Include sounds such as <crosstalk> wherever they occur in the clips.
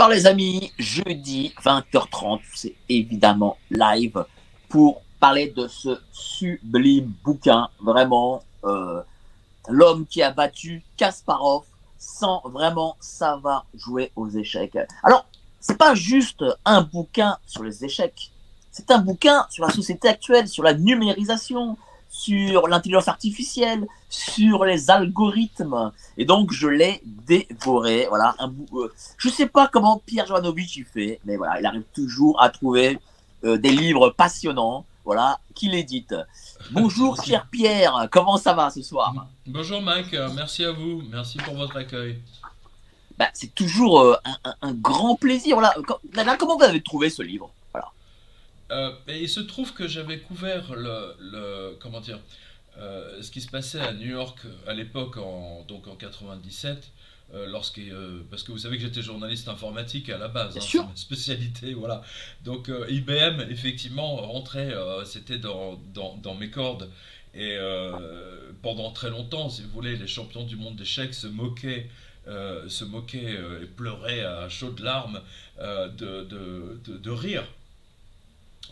Bonsoir les amis, jeudi 20h30, c'est évidemment live pour parler de ce sublime bouquin, vraiment euh, l'homme qui a battu Kasparov sans vraiment savoir jouer aux échecs. Alors, c'est pas juste un bouquin sur les échecs, c'est un bouquin sur la société actuelle, sur la numérisation, sur l'intelligence artificielle, sur les algorithmes. Et donc, je l'ai dévoré. Voilà, un bout, euh, je sais pas comment Pierre Jovanovic y fait, mais voilà, il arrive toujours à trouver euh, des livres passionnants, voilà, qu'il édite. Bonjour, cher Pierre, comment ça va ce soir? Bonjour, Mike, euh, merci à vous, merci pour votre accueil. Bah, c'est toujours un, grand plaisir. Voilà. comment vous avez trouvé ce livre? Euh, et il se trouve que j'avais couvert le, comment dire, euh, ce qui se passait à New York à l'époque, en, donc en 97. Euh, parce que vous savez que j'étais journaliste informatique à la base, hein, ma spécialité, <laughs> voilà. Donc IBM, effectivement, rentrait, c'était dans, dans, mes cordes. Et pendant très longtemps, si vous voulez, les champions du monde d'échecs se moquaient se moquaient et pleuraient à chaudes larmes de, de, de, rire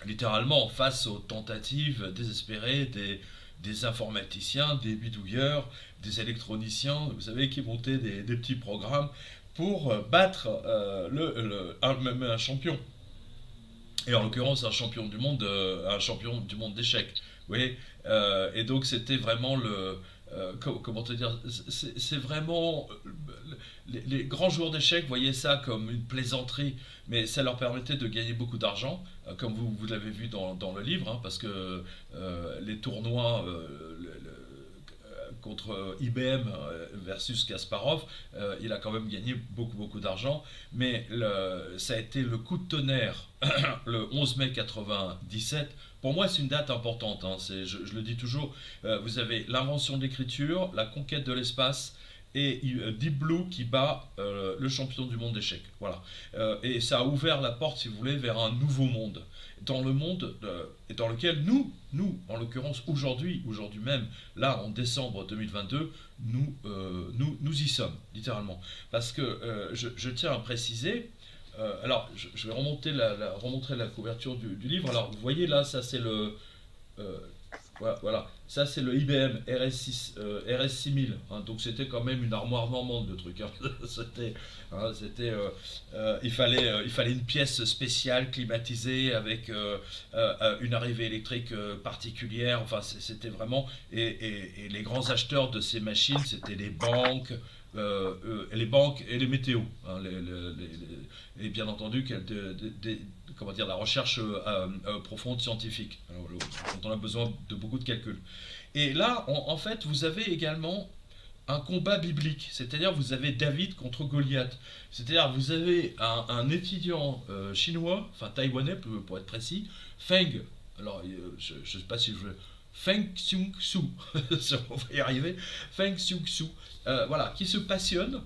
littéralement face aux tentatives désespérées des, des informaticiens, des bidouilleurs, des électroniciens, vous savez, qui montaient des, petits programmes pour euh, battre euh, un, un champion. Et en l'occurrence, un champion du monde, euh, champion du monde d'échecs. Vous Et donc, c'était vraiment le, euh, comment te dire, c'est vraiment les, les, grands joueurs d'échecs voyaient ça comme une plaisanterie, mais ça leur permettait de gagner beaucoup d'argent, euh, comme vous, vous l'avez vu dans, dans, le livre, hein, parce que euh, les tournois contre IBM versus Kasparov, il a quand même gagné beaucoup beaucoup d'argent, mais ça a été le coup de tonnerre <clears throat> le 11 mai 97 pour moi, c'est une date importante. Hein. Je, le dis toujours. Euh, vous avez l'invention de l'écriture, la conquête de l'espace et euh, Deep Blue qui bat euh, le champion du monde d'échecs. Voilà. et ça a ouvert la porte, si vous voulez, vers un nouveau monde. Dans le monde dans lequel nous, nous, en l'occurrence aujourd'hui, aujourd'hui même, là en décembre 2022, nous, nous, nous y sommes, littéralement. Parce que je, tiens à préciser euh, alors, je, vais remonter la, la couverture du, livre. Alors, vous voyez là, ça c'est le. Euh, voilà, ça c'est le IBM RS, euh, RS 6000. Hein. donc c'était quand même une armoire normande de truc. Hein. <laughs> c'était, hein, il fallait, il fallait une pièce spéciale climatisée avec une arrivée électrique particulière. Enfin, c'était vraiment et, les grands acheteurs de ces machines, c'était les banques, euh, euh, les banques et les météos. Et bien entendu, comment dire, la recherche euh, profonde scientifique, dont on a besoin de beaucoup de calculs. Et là, en fait, vous avez également un combat biblique, c'est-à-dire vous avez David contre Goliath, c'est-à-dire vous avez un, étudiant chinois, enfin taïwanais pour, être précis, Feng, alors je ne sais pas si je Feng Xiong Su, on <laughs> va y arriver, Feng Xiong Su, euh, voilà, qui se passionne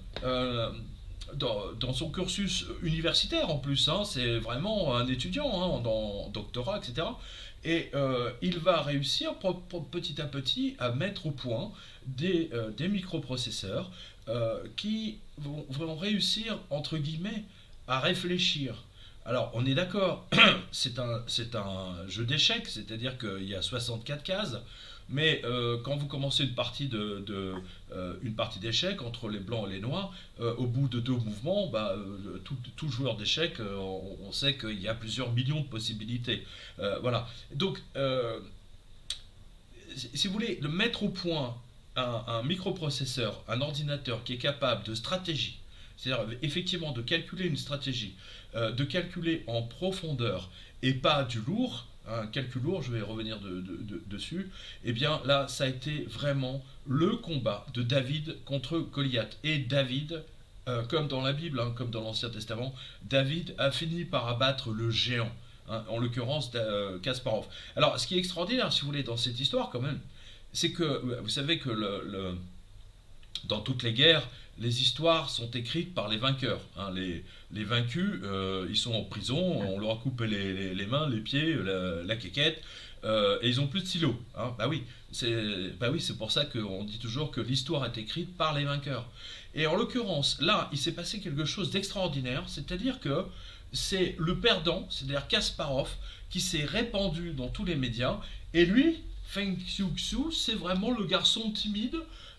euh, dans, son cursus universitaire en plus, hein, c'est vraiment un étudiant hein, dans doctorat, etc. Et euh, il va réussir petit à petit à mettre au point des, des microprocesseurs qui vont, réussir, entre guillemets, à réfléchir alors, on est d'accord, <coughs> c'est un, jeu d'échecs, c'est-à-dire qu'il y a 64 cases, mais euh, quand vous commencez une partie de, euh, partie d'échecs entre les blancs et les noirs, euh, au bout de deux mouvements, bah, tout, joueur d'échecs, on, sait qu'il y a plusieurs millions de possibilités. voilà. Donc, si vous voulez, le mettre au point un microprocesseur, un ordinateur qui est capable de stratégie, c'est-à-dire effectivement de calculer une stratégie, de calculer en profondeur et pas du lourd, un calcul lourd, je vais revenir dessus, eh bien là, ça a été vraiment le combat de David contre Goliath. Et David, euh, comme dans la Bible, hein, comme dans l'Ancien Testament, David a fini par abattre le géant, hein, en l'occurrence euh, Kasparov. Alors, ce qui est extraordinaire, si vous voulez, dans cette histoire quand même, c'est que vous savez que dans toutes les guerres, les histoires sont écrites par les vainqueurs. Hein. Les, les, vaincus, euh, ils sont en prison, on leur a coupé les, mains, les pieds, la, quéquette. et ils ont plus de stylo. Hein. Bah oui, c'est bah oui, pour ça qu'on dit toujours que l'histoire est écrite par les vainqueurs. Et en l'occurrence, là, il s'est passé quelque chose d'extraordinaire, c'est-à-dire que c'est le perdant, c'est-à-dire Kasparov, qui s'est répandu dans tous les médias, et lui, Feng Xiuxiu, c'est vraiment le garçon timide,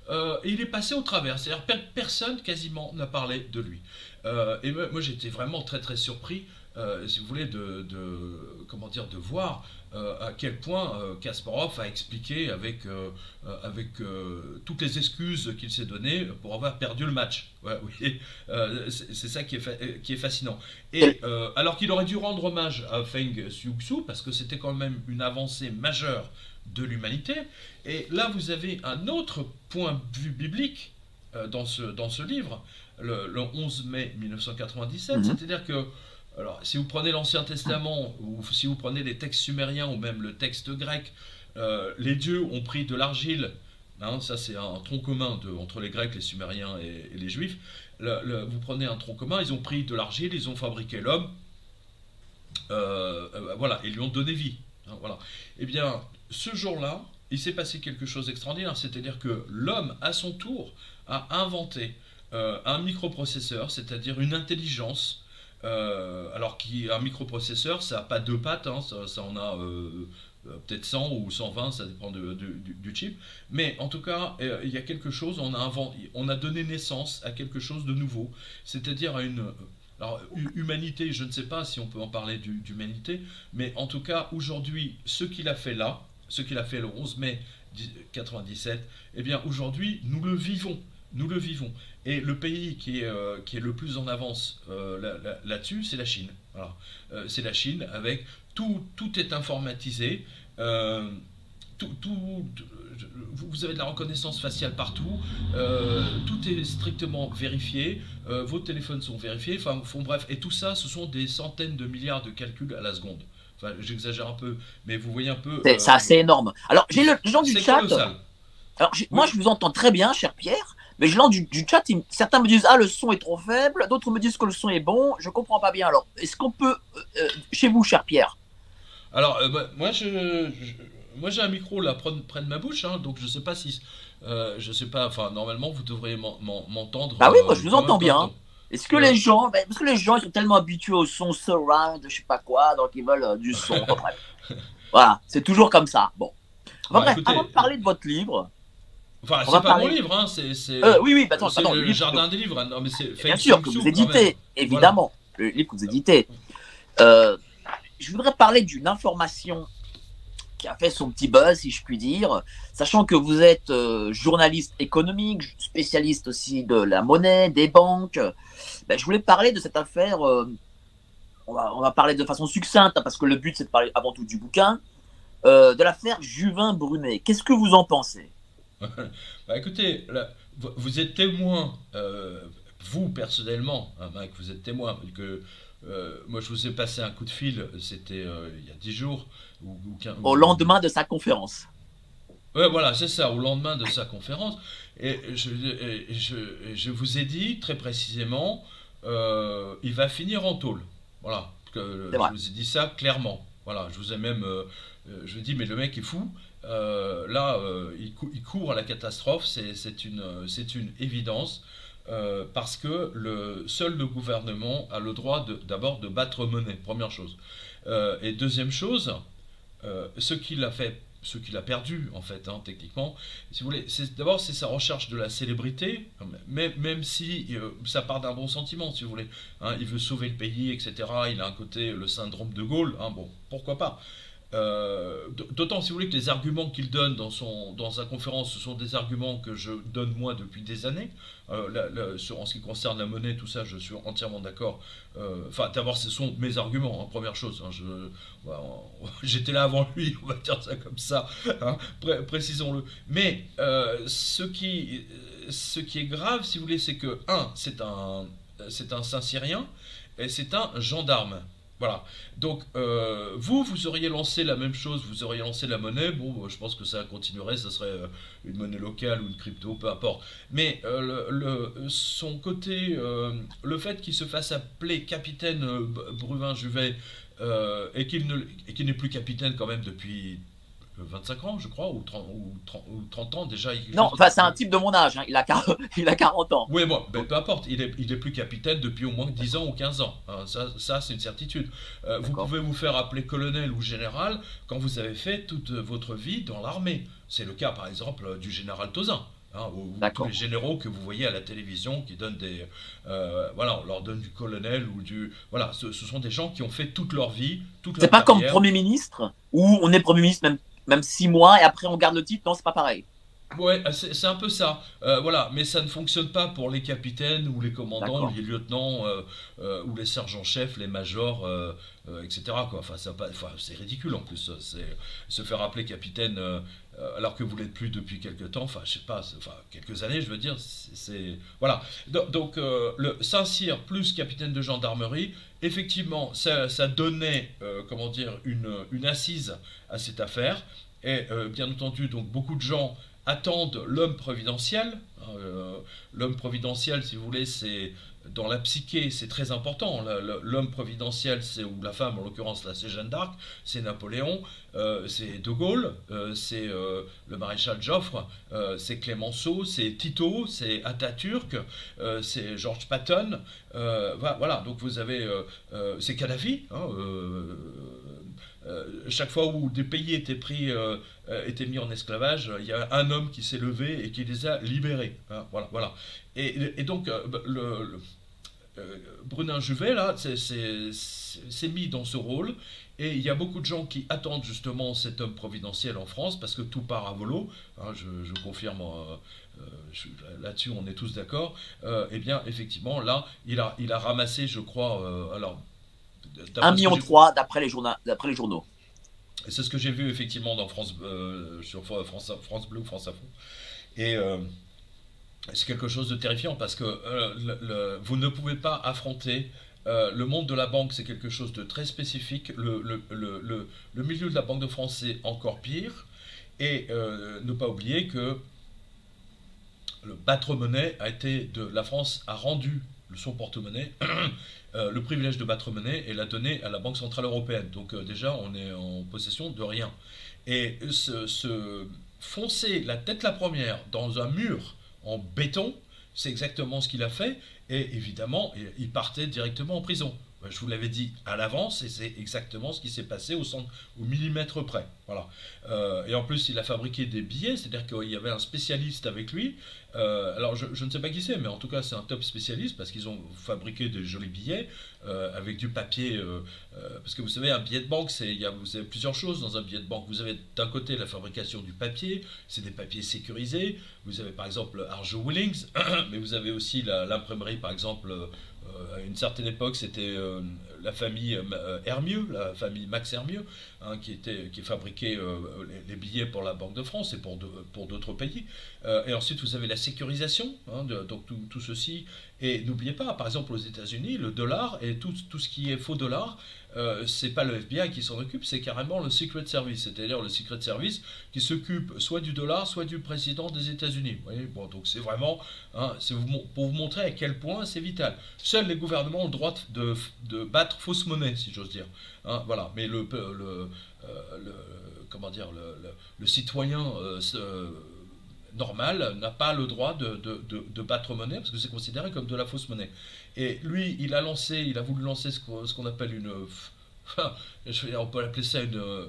euh, il est passé au travers, c'est-à-dire personne quasiment n'a parlé de lui. Euh, et moi j'étais vraiment très très surpris euh, si vous voulez, de, comment dire, de voir à quel point Kasparov a expliqué avec, toutes les excuses qu'il s'est données pour avoir perdu le match. <laughs> c'est ça qui est, fascinant. Et alors qu'il aurait dû rendre hommage à Feng Xiuxiu, parce que c'était quand même une avancée majeure de l'humanité, et là vous avez un autre point de vue biblique dans, ce, dans ce livre, le, 11 mai 1997, mhm. c'est-à-dire que alors, si vous prenez l'Ancien Testament, ou si vous prenez les textes sumériens, ou même le texte grec, euh, les dieux ont pris de l'argile, hein, ça c'est un tronc commun entre les Grecs, les Sumériens et, les Juifs, vous prenez un tronc commun, ils ont pris de l'argile, ils ont fabriqué l'homme, euh, euh, voilà, et lui ont donné vie. Hein, voilà. Eh bien, ce jour-là, il s'est passé quelque chose d'extraordinaire, c'est-à-dire que l'homme, à son tour, a inventé un microprocesseur, c'est-à-dire une intelligence euh, alors qu'un microprocesseur, ça n'a pas deux pattes, hein, ça, en a euh, euh, peut-être 100 ou 120, ça dépend du, chip. Mais en tout cas, il y a quelque chose, on a, on a donné naissance à quelque chose de nouveau, c'est-à-dire à une... Alors, humanité, je ne sais pas si on peut en parler d'humanité, mais en tout cas, aujourd'hui, ce qu'il a fait là, ce qu'il a fait le 11 mai 1997, eh bien, aujourd'hui, nous le vivons nous le vivons. Et le pays qui est, euh, le plus en avance euh, là-dessus, c'est la Chine. Euh, c'est la Chine avec tout, tout est informatisé. Tout, tout, vous avez de la reconnaissance faciale partout, tout est strictement vérifié, vos téléphones sont vérifiés, enfin, bref, et tout ça, ce sont des centaines de milliards de calculs à la seconde. Enfin, j'exagère un peu, mais vous voyez un peu. C'est assez énorme. Alors, j'ai le gens du chat. Alors, moi, je vous entends très bien, cher Pierre. Mais je lance du, chat, certains me disent ah le son est trop faible, d'autres me disent que le son est bon. Je comprends pas bien. Alors, est-ce qu'on peut euh, euh, chez vous, cher Pierre? Alors, euh, bah, moi je, moi j'ai un micro là près de ma bouche, hein, donc je sais pas si je sais pas. Enfin, normalement vous devriez m'entendre. Ah oui, moi je vous entends bien. Est-ce que les gens, ben, parce que les gens ils sont tellement habitués au son surround, je sais pas quoi, donc ils veulent du son. <laughs> voilà, c'est toujours comme ça. Bon. bref, avant de parler de votre livre, Enfin, c'est pas mon livre, hein, c'est. Euh, oui, oui, bah, attends, attends, le, jardin des livres. Hein. Non, mais Bien sûr, que vous éditez, évidemment. Le livre que vous éditez. Euh, je voudrais parler d'une information qui a fait son petit buzz, si je puis dire, sachant que vous êtes euh, journaliste économique, spécialiste aussi de la monnaie, des banques. Ben, je voulais parler de cette affaire. Euh, on, va, parler de façon succincte, hein, parce que le but, c'est de parler avant tout du bouquin. de l'affaire Juvin-Brunet. Qu'est-ce que vous en pensez? <laughs> Bah écoutez, vous êtes témoin, euh, vous personnellement, hein, Mike, vous êtes témoin, que euh, moi je vous ai passé un coup de fil, c'était euh, il y a 10 jours. Ou, au lendemain de sa conférence. Ouais, voilà, c'est ça, au lendemain de sa conférence. Et je, je, je vous ai dit très précisément, il va finir en tôle. Voilà, que, je vous ai dit ça clairement. Voilà, je vous ai même, je dis, mais le mec est fou. Euh, là, euh, il, court à la catastrophe, c'est une, une, évidence, euh, parce que le, seul le gouvernement a le droit d'abord de, battre monnaie, première chose. et deuxième chose, ce qu'il a fait ce qu'il a perdu en fait hein, techniquement si vous voulez d'abord c'est sa recherche de la célébrité même, même si ça part d'un bon sentiment si vous voulez hein, il veut sauver le pays etc il a un côté le syndrome de Gaulle hein, bon pourquoi pas euh, d'autant, si vous voulez, que les arguments qu'il donne dans, son, dans sa conférence, ce sont des arguments que je donne moi depuis des années. Euh, sur, en ce qui concerne la monnaie, tout ça, je suis entièrement d'accord. Euh, enfin, d'abord, ce sont mes arguments, hein, première chose. Hein, <laughs> j'étais là avant lui, on va dire ça comme ça, hein, précisons-le. Mais ce, qui, ce qui est grave, si vous voulez, c'est que, un, c'est un, un Saint-Syrien, et c'est un gendarme. Voilà. Donc, euh, vous, vous auriez lancé la même chose, vous auriez lancé la monnaie. Bon, je pense que ça continuerait, ça serait euh, une monnaie locale ou une crypto, peu importe. Mais euh, son côté, le fait qu'il se fasse appeler capitaine Bruvin-Juvet et qu'il n'est plus capitaine quand même depuis 25 ans, je crois, ou 30, ou 30, ans déjà. Non, enfin, c'est un type de mon âge, hein. il, a, <laughs> il a 40 ans. Oui, bon, ben, peu importe, il est, il est plus capitaine depuis au moins 10 ans ou 15 ans. Hein. ça, ça c'est une certitude. Euh, vous pouvez vous faire appeler colonel ou général quand vous avez fait toute votre vie dans l'armée. C'est le cas, par exemple, du général Tozin. Hein, ou, tous les généraux que vous voyez à la télévision qui donnent des. Euh, voilà, on leur donne du colonel ou du. Voilà, ce, sont des gens qui ont fait toute leur vie. toute C'est pas comme Premier ministre, où on est Premier ministre même, même six mois et après on garde le titre. Non, c'est pas pareil. Ouais, c'est un peu ça. Euh, voilà, mais ça ne fonctionne pas pour les capitaines ou les commandants, les lieutenants euh, ou les sergents-chefs, les majors, etc. Quoi. Enfin, c'est ridicule en plus. Se faire appeler capitaine euh, alors que vous l'êtes plus depuis quelques temps, enfin je sais pas, enfin quelques années je veux dire, c'est voilà. Donc, euh, le Saint-Cyr plus capitaine de gendarmerie, effectivement ça, donnait euh, comment dire une, assise à cette affaire et bien entendu donc beaucoup de gens attendent l'homme providentiel. Hein, l'homme providentiel, si vous voulez, c'est dans la psyché, c'est très important. L'homme providentiel, c'est ou la femme, en l'occurrence là, c'est Jeanne d'Arc, c'est Napoléon, euh, c'est De Gaulle, euh, c'est euh, le maréchal Joffre, c'est Clémenceau, c'est Tito, c'est Atatürk, c'est George Patton. voilà, donc vous avez, c'est Kadhafi. Hein, chaque fois où des pays étaient pris, étaient mis en esclavage, il y a un homme qui s'est levé et qui les a libérés. Hein, voilà, voilà. Et, donc, euh, bah, le, euh, Brunin Juvet, là, s'est mis dans ce rôle. Et il y a beaucoup de gens qui attendent justement cet homme providentiel en France parce que tout part à volo. Hein, je, confirme, euh, là-dessus on est tous d'accord. eh bien, effectivement, là, il a, il a ramassé, je crois, alors. 1,3 million d'après les, d'après les journaux. C'est ce que j'ai vu effectivement dans France, sur France, France Bleu, France Info. Et c'est quelque chose de terrifiant parce que euh, vous ne pouvez pas affronter euh, le monde de la banque, c'est quelque chose de très spécifique. Le, milieu de la Banque de France, c'est encore pire. Et euh, ne pas oublier que le battre-monnaie a été de la France a rendu son porte-monnaie <clears throat> le privilège de battre monnaie et l'a donné à la Banque centrale européenne. Donc déjà, on est en possession de rien. Et se foncer la tête la première dans un mur en béton. C'est exactement ce qu'il a fait. Et évidemment, il partait directement en prison. Je vous l'avais dit à l'avance et c'est exactement ce qui s'est passé au, centre, au millimètre près. Voilà. Euh, et en plus, il a fabriqué des billets, c'est-à-dire qu'il y avait un spécialiste avec lui. Euh, alors, je, ne sais pas qui c'est, mais en tout cas, c'est un top spécialiste parce qu'ils ont fabriqué de jolis billets euh, avec du papier. parce que vous savez, un billet de banque, c'est, il y a, vous avez plusieurs choses dans un billet de banque. Vous avez d'un côté la fabrication du papier, c'est des papiers sécurisés. Vous avez par exemple Arjo Willings, <coughs> mais vous avez aussi l'imprimerie, par exemple à une certaine époque, c'était euh, la famille euh, Hermieux, la famille Max Hermieux, hein, qui, était, qui fabriquait euh, les, billets pour la Banque de France et pour, pour d'autres pays. et ensuite, vous avez la sécurisation, hein, donc tout, tout, ceci. Et n'oubliez pas, par exemple, aux États-Unis, le dollar et tout, tout ce qui est faux dollar, euh, c'est pas le FBI qui s'en occupe, c'est carrément le Secret Service, c'est-à-dire le Secret Service qui s'occupe soit du dollar, soit du président des États-Unis. Bon, donc c'est vraiment hein, pour vous montrer à quel point c'est vital. Seuls les gouvernements ont le droit de, battre fausse monnaie, si j'ose dire. Hein, voilà, mais le, citoyen normal n'a pas le droit de, battre monnaie parce que c'est considéré comme de la fausse monnaie. Et lui, il a lancé, il a voulu lancer ce qu'on appelle une, <laughs> on peut appeler ça une, euh,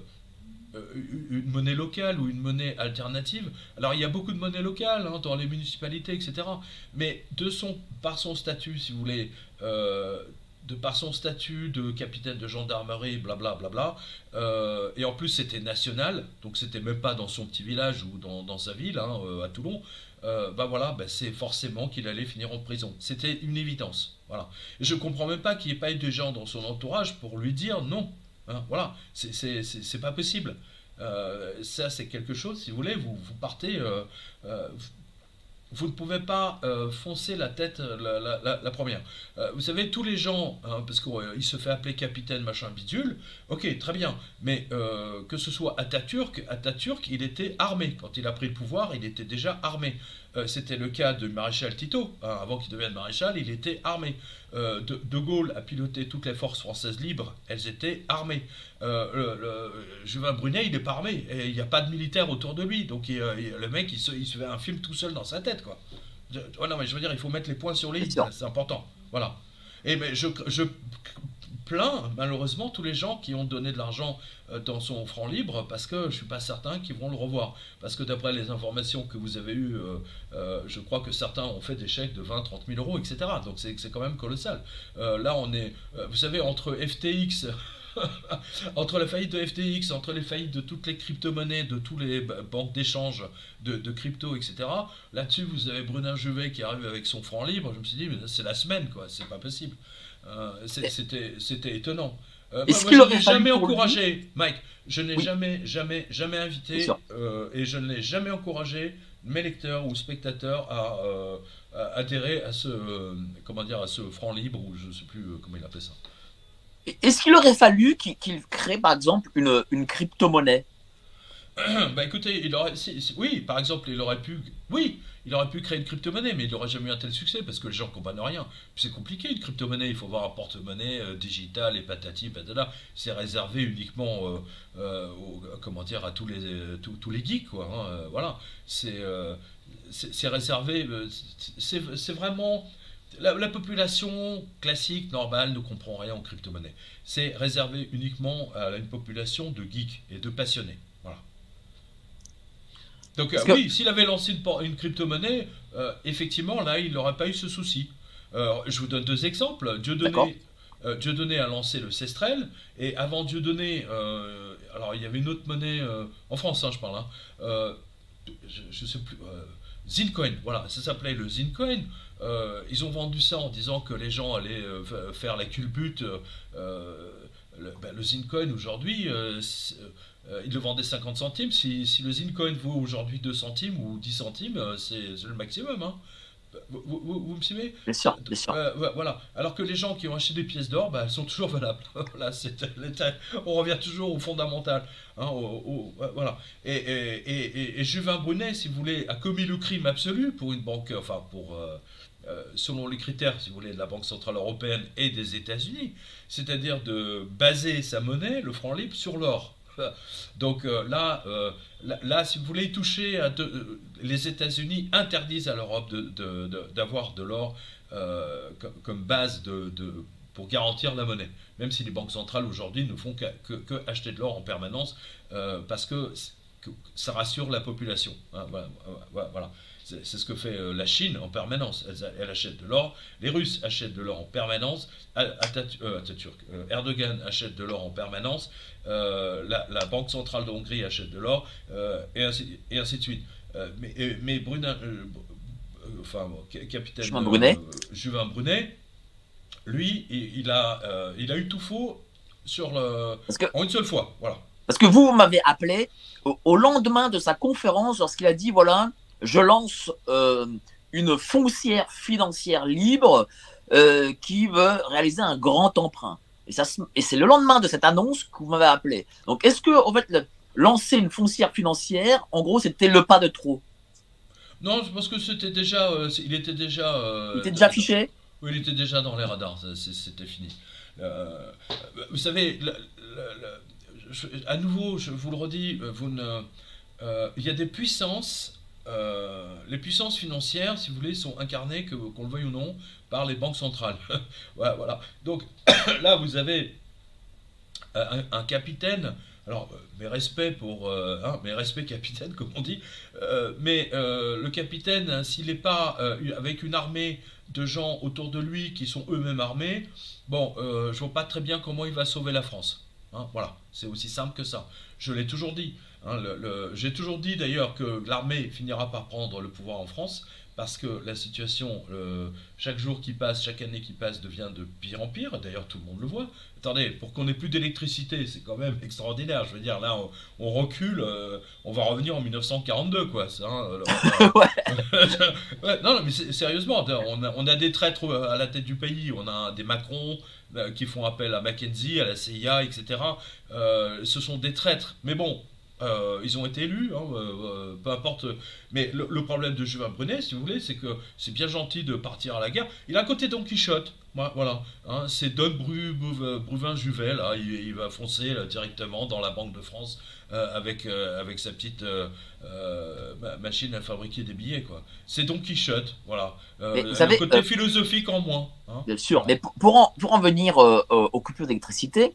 une monnaie locale ou une monnaie alternative. Alors il y a beaucoup de monnaies locales hein, dans les municipalités, etc. Mais de son, par son statut, si vous voulez, euh, de par son statut de capitaine de gendarmerie, blablabla, bla, bla, euh, et en plus c'était national, donc c'était même pas dans son petit village ou dans, sa ville, hein, euh, à Toulon, euh, bah voilà, bah c'est forcément qu'il allait finir en prison. C'était une évidence. Voilà. Et je comprends même pas qu'il n'y ait pas eu de gens dans son entourage pour lui dire non. Hein, voilà, c'est pas possible. ça, c'est quelque chose, si vous voulez, vous, vous partez vous ne pouvez pas euh, foncer la tête la, la, première. Euh, vous savez, tous les gens, hein, parce qu'il se fait appeler capitaine, machin, bidule, ok, très bien, mais que ce soit Atatürk, Atatürk, il était armé. Quand il a pris le pouvoir, il était déjà armé. Euh, c'était le cas du maréchal Tito. Hein, avant qu'il devienne maréchal, il était armé. Euh, de, Gaulle a piloté toutes les forces françaises libres, elles étaient armées. Euh, le, Juvin Brunet, il n'est pas armé. Et il n'y a pas de militaire autour de lui. Donc le mec, il se, il se, fait un film tout seul dans sa tête. Quoi. non, mais je veux dire, il faut mettre les points sur les i, c'est important. Voilà. Et mais je, je plein, malheureusement, tous les gens qui ont donné de l'argent euh, dans son franc libre parce que je ne suis pas certain qu'ils vont le revoir. Parce que d'après les informations que vous avez eues, euh, euh, je crois que certains ont fait des chèques de 20, 30 000 euros, etc. Donc c'est quand même colossal. là, on est, vous savez, entre FTX. <laughs> entre la faillite de FTX, entre les faillites de toutes les crypto-monnaies, de tous les banques d'échange de, crypto, etc. Là-dessus, vous avez Brunin Juvet qui arrive avec son franc libre. Je me suis dit, mais c'est la semaine, quoi, c'est pas possible. Euh, c'était étonnant. Euh, moi, je n'ai jamais encouragé, Mike, je n'ai jamais, jamais, jamais invité euh, et je ne l'ai jamais encouragé mes lecteurs ou spectateurs à, adhérer à ce, comment dire, à ce franc libre ou je ne sais plus comment il appelait ça. Est-ce qu'il aurait fallu qu'il crée par exemple une, une crypto-monnaie? <clears throat> bah écoutez, il aurait, oui, par exemple, il aurait pu, oui, il aurait pu créer une crypto-monnaie, mais il n'aurait jamais eu un tel succès parce que les gens ne comprennent rien. c'est compliqué une crypto-monnaie, il faut avoir un porte-monnaie euh, digital et patati patata. C'est réservé uniquement, euh, euh, comment dire, à tous les, geeks, quoi. Hein, voilà, c'est réservé, c'est vraiment. La, la, population classique, normale, ne comprend rien en crypto-monnaie. C'est réservé uniquement à une population de geeks et de passionnés. Donc euh, oui, s'il avait lancé une, une crypto-monnaie, euh, effectivement, là, il n'aurait pas eu ce souci. je vous donne deux exemples. Dieudonné, euh, Dieudonné a lancé le Cestrel, et avant Dieudonné, alors il y avait une autre monnaie, en France, hein, je parle, hein, je ne sais plus, Zincoin, voilà, ça s'appelait le Zincoin. ils ont vendu ça en disant que les gens allaient faire la culbute. le, ben, le Zincoin aujourd'hui, euh, il le vendait 50 centimes. Si, si le Zincoin vaut aujourd'hui 2 centimes ou 10 centimes, euh, c'est le maximum. Hein. Vous, me suivez? Bien sûr, bien sûr. Euh, voilà. Alors que les gens qui ont acheté des pièces d'or, bah, elles sont toujours valables. <laughs> on revient toujours au fondamental. Hein, voilà. Et, et, et, Juvin Brunet, si vous voulez, a commis le crime absolu pour une banque, enfin pour, selon les critères, si vous voulez, de la Banque centrale européenne et des États-Unis, c'est-à-dire de baser sa monnaie, le franc libre, sur l'or. Donc euh, euh, là, là, si vous voulez toucher euh, les États-Unis interdisent à l'Europe d'avoir de, l'or comme, base pour garantir la monnaie, même si les banques centrales aujourd'hui ne font que, acheter de l'or en permanence parce que, ça rassure la population. Hein, voilà. C'est ce que fait euh, la Chine en permanence. Elle, achète de l'or. Les Russes achètent de l'or en permanence. Euh, euh, Erdogan achète de l'or en permanence. la, Banque centrale de Hongrie achète de l'or. et, ainsi, et ainsi de suite. mais, mais enfin, capitaine Juvin Brunet. Juvin Brunet, lui, il, a, il a eu tout faux sur le, en une seule fois. Voilà. Parce que vous, vous m'avez appelé au, lendemain de sa conférence lorsqu'il a dit voilà, je lance euh, une foncière financière libre euh, qui veut réaliser un grand emprunt. Et, ça, et c'est le lendemain de cette annonce que vous m'avez appelé. Donc, est-ce que, en fait, lancer une foncière financière, en gros, c'était le pas de trop? Non, parce que c'était déjà, euh, il était déjà. il était déjà affiché? Oui, il était déjà dans les radars. C'était fini. vous savez, à nouveau, je vous le redis, vous ne, il y a des puissances euh, les puissances financières, si vous voulez, sont incarnées, qu'on le veuille ou non, par les banques centrales. <laughs> voilà, Donc <coughs> là, vous avez euh, un, capitaine. Alors, euh, mes respects pour, hein, mes respects capitaine, <laughs> comme on dit. mais le capitaine, hein, s'il n'est pas avec une armée de gens autour de lui qui sont eux-mêmes armés, bon, je vois pas très bien comment il va sauver la France. Hein, voilà, c'est aussi simple que ça. Je l'ai toujours dit. Hein, j'ai toujours dit d'ailleurs que l'armée finira par prendre le pouvoir en France parce que la situation, euh, chaque jour qui passe, chaque année qui passe, devient de pire en pire. D'ailleurs, tout le monde le voit. Attendez, pour qu'on ait plus d'électricité, c'est quand même extraordinaire. Je veux dire, là, on, recule, euh, on va revenir en 1942, quoi. Hein, <laughs> <laughs> ouais. non, mais sérieusement, on a, on a, des traîtres à la tête du pays. On a des Macron euh, qui font appel à Mackenzie, à la CIA, etc. ce sont des traîtres. Mais bon, euh, ils ont été élus, hein, euh, euh, peu importe. Mais le, problème de Juvin Brunet, si vous voulez, c'est que c'est bien gentil de partir à la guerre. Il a un côté Don Quichotte. Voilà, hein, c'est Don Bru, Bruvin Juvet, là, il, va foncer directement dans la Banque de France avec, avec sa petite machine à fabriquer des billets. quoi. C'est Don Quichotte, voilà. le côté philosophique en moins. Hein. Bien sûr, mais pour, en, pour en venir aux coupures d'électricité,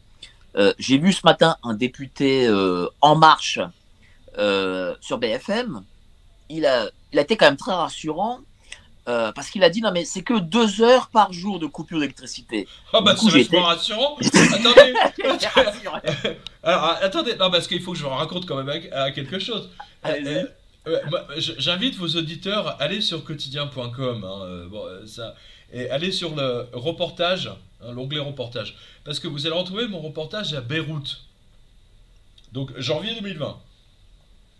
euh, j'ai vu ce matin un député euh, En Marche euh, sur BFM. Il a, il a été quand même très rassurant parce qu'il a dit non mais c'est que deux heures par jour de coupure d'électricité. Ah bah c'est vachement rassurant. <laughs> attendez. <laughs> <laughs> Alors attendez, non parce qu'il faut que je vous raconte quand même à, quelque chose. J'invite vos auditeurs à aller sur quotidien.com. Hein, bon, ça, et allez sur le reportage, l'onglet reportage, parce que vous allez retrouver mon reportage à Beyrouth. Donc janvier 2020.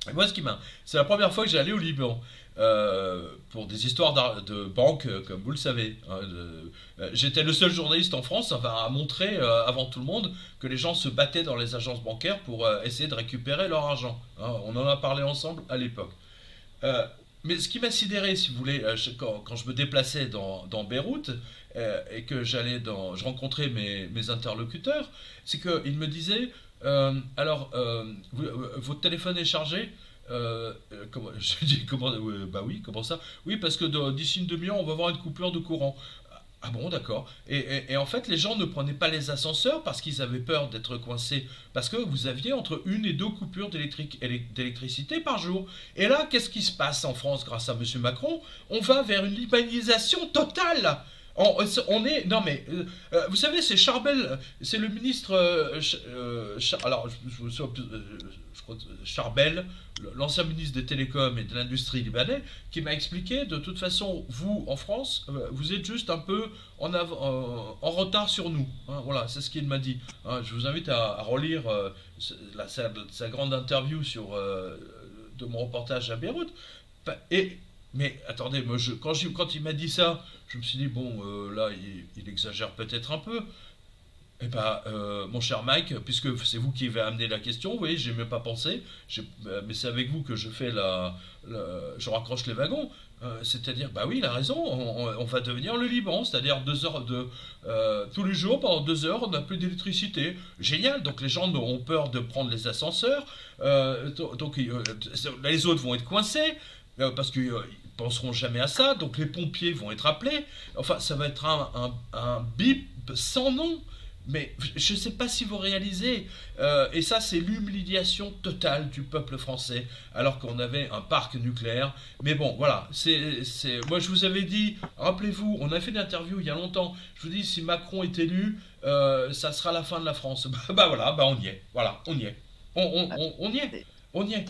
Et moi, ce qui m'a, c'est la première fois que j'allais au Liban. Euh, pour des histoires de banque, euh, comme vous le savez. Hein, euh, j'étais le seul journaliste en France à montrer avant tout le monde que les gens se battaient dans les agences bancaires pour essayer de récupérer leur argent. Hein. on en a parlé ensemble à l'époque. Mais ce qui m'a sidéré, si vous voulez, quand, je me déplaçais dans, Beyrouth euh, et que j'allais dans, je rencontrais mes, interlocuteurs, c'est qu'ils me disaient euh, alors, votre téléphone est chargé comment, <laughs> Je dis comment Bah oui, comment ça? Oui, parce que d'ici une demi-heure, on va avoir une coupure de courant. Ah bon, d'accord. Et, en fait, les gens ne prenaient pas les ascenseurs parce qu'ils avaient peur d'être coincés. Parce que vous aviez entre une et deux coupures d'électricité par jour. Et là, qu'est-ce qui se passe en France grâce à M. Macron? On va vers une libanisation totale. On, est. Non, mais. Euh, euh, vous savez, c'est Charbel. C'est le ministre. Euh, alors, je, je, crois Charbel, l'ancien ministre des Télécoms et de l'Industrie libanais, qui m'a expliqué de toute façon, vous, en France, vous êtes juste un peu en, retard sur nous. Hein, voilà, c'est ce qu'il m'a dit. Hein, je vous invite à, relire sa, grande interview sur, de mon reportage à Beyrouth. Et mais attendez, moi, quand, il m'a dit ça, je me suis dit, bon, euh, là, il, exagère peut-être un peu. Eh bien, euh, mon cher Mike, puisque c'est vous qui avez amené la question, vous voyez, j'ai même pas pensé, euh, mais c'est avec vous que je fais la, je raccroche les wagons. c'est-à-dire, bah oui, il a raison, on, va devenir le Liban, c'est-à-dire deux heures de tous les jours pendant deux heures, on n'a plus d'électricité. Génial, donc les gens ont peur de prendre les ascenseurs, donc les autres vont être coincés. Parce euh, penseront jamais à ça, donc les pompiers vont être appelés. Enfin, ça va être un, bip sans nom. Mais je ne sais pas si vous réalisez. Euh, et ça, c'est l'humiliation totale du peuple français, alors qu'on avait un parc nucléaire. Mais bon, voilà. C'est, Moi, je vous avais dit, rappelez-vous, on a fait une interview il y a longtemps. Je vous dis, si Macron est élu, ça sera la fin de la France. <laughs> bah, voilà, bah on y est. Voilà, on y est. On, on y est. On y est.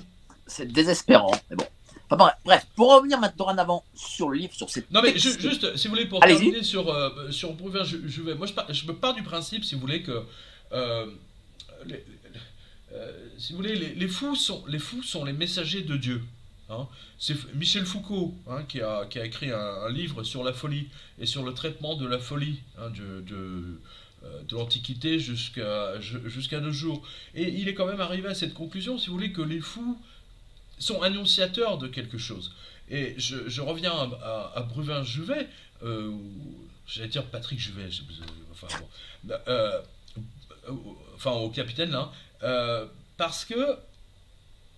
C'est désespérant, mais bon bref, pour revenir maintenant en avant sur le livre, sur cette. Non, mais juste, si vous voulez, pour terminer sur, euh, sur je, vais. Moi, je, me pars du principe, si vous voulez, que. Euh, euh, si vous voulez, les, fous sont, les fous sont les messagers de Dieu. Hein. C'est Michel Foucault hein, qui, a, qui, a, écrit un, livre sur la folie et sur le traitement de la folie hein, de, de, de l'Antiquité jusqu'à jusqu'à nos jours. Et il est quand même arrivé à cette conclusion, si vous voulez, que les fous sont annonciateurs de quelque chose. Et je, reviens à, Bruvin-Juvet, euh, j'allais dire Patrick Juvet, enfin, euh, enfin au capitaine là, euh, parce que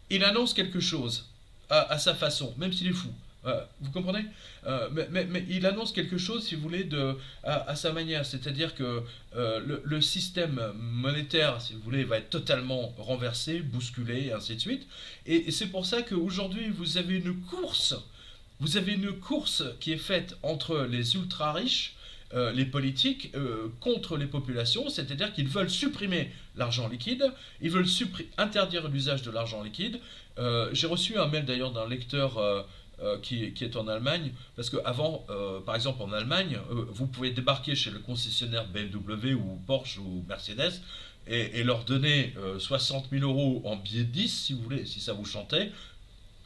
il annonce quelque chose à sa façon, même s'il est fou. Euh, vous comprenez euh, mais, il annonce quelque chose, si vous voulez, de, à, sa manière. C'est-à-dire que euh, le, système monétaire, si vous voulez, va être totalement renversé, bousculé, et ainsi de suite. Et, c'est pour ça qu'aujourd'hui, vous avez une course. Vous avez une course qui est faite entre les ultra riches les politiques contre les populations, c'est-à-dire qu'ils veulent supprimer l'argent liquide, ils veulent interdire l'usage de l'argent liquide. J'ai reçu un mail d'ailleurs d'un lecteur qui, est en Allemagne, parce qu'avant, par exemple en Allemagne, vous pouvez débarquer chez le concessionnaire BMW ou Porsche ou Mercedes, et, leur donner 60 000 euros en billets de 10, si vous voulez, si ça vous chantait,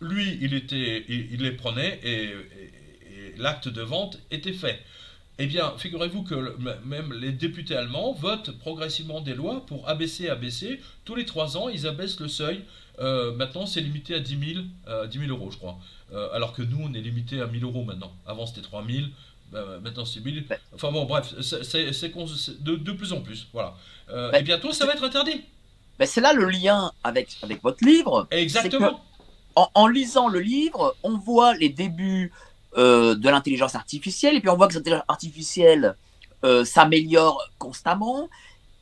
lui, il, était, il, les prenait et, l'acte de vente était fait. Eh bien, figurez-vous que même les députés allemands votent progressivement des lois pour abaisser, abaisser. Tous les trois ans, ils abaissent le seuil. Euh, maintenant, c'est limité à 10 000, euh, euros, je crois. Euh, alors que nous, on est limité à 1000 euros maintenant. Avant, c'était 3 000. maintenant, c'est 1000. Enfin bon, bref, c'est de, de, plus en plus. Voilà. et bientôt, ça va être interdit. Mais c'est là le lien avec, avec votre livre. Exactement en, lisant le livre, on voit les débuts euh, de l'intelligence artificielle, et puis on voit que l'intelligence artificielle euh, s'améliore constamment.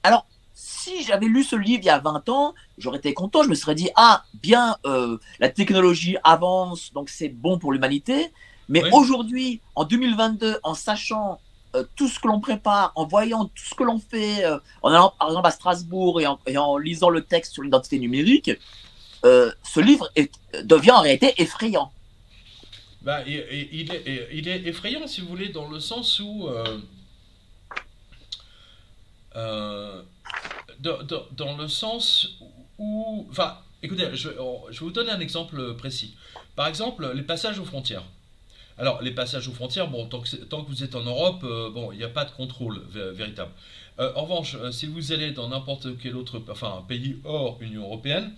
Alors, si j'avais lu ce livre il y a 20 ans, j'aurais été content, je me serais dit, ah, bien, euh, la technologie avance, donc c'est bon pour l'humanité. Mais aujourd'hui, en 2022, en sachant tout ce que l'on prépare, en voyant tout ce que l'on fait, en allant par exemple à Strasbourg et en lisant le texte sur l'identité numérique, euh, ce livre devient en réalité effrayant. Bah, il, est, il, est, effrayant, si vous voulez, dans le sens où... Euh, euh, dans, le sens où... Enfin, écoutez, je, vais vous donner un exemple précis. Par exemple, les passages aux frontières. Alors, les passages aux frontières, bon, tant que, vous êtes en Europe, bon, il n'y a pas de contrôle véritable. en revanche, si vous allez dans n'importe quel autre enfin, pays hors Union Européenne,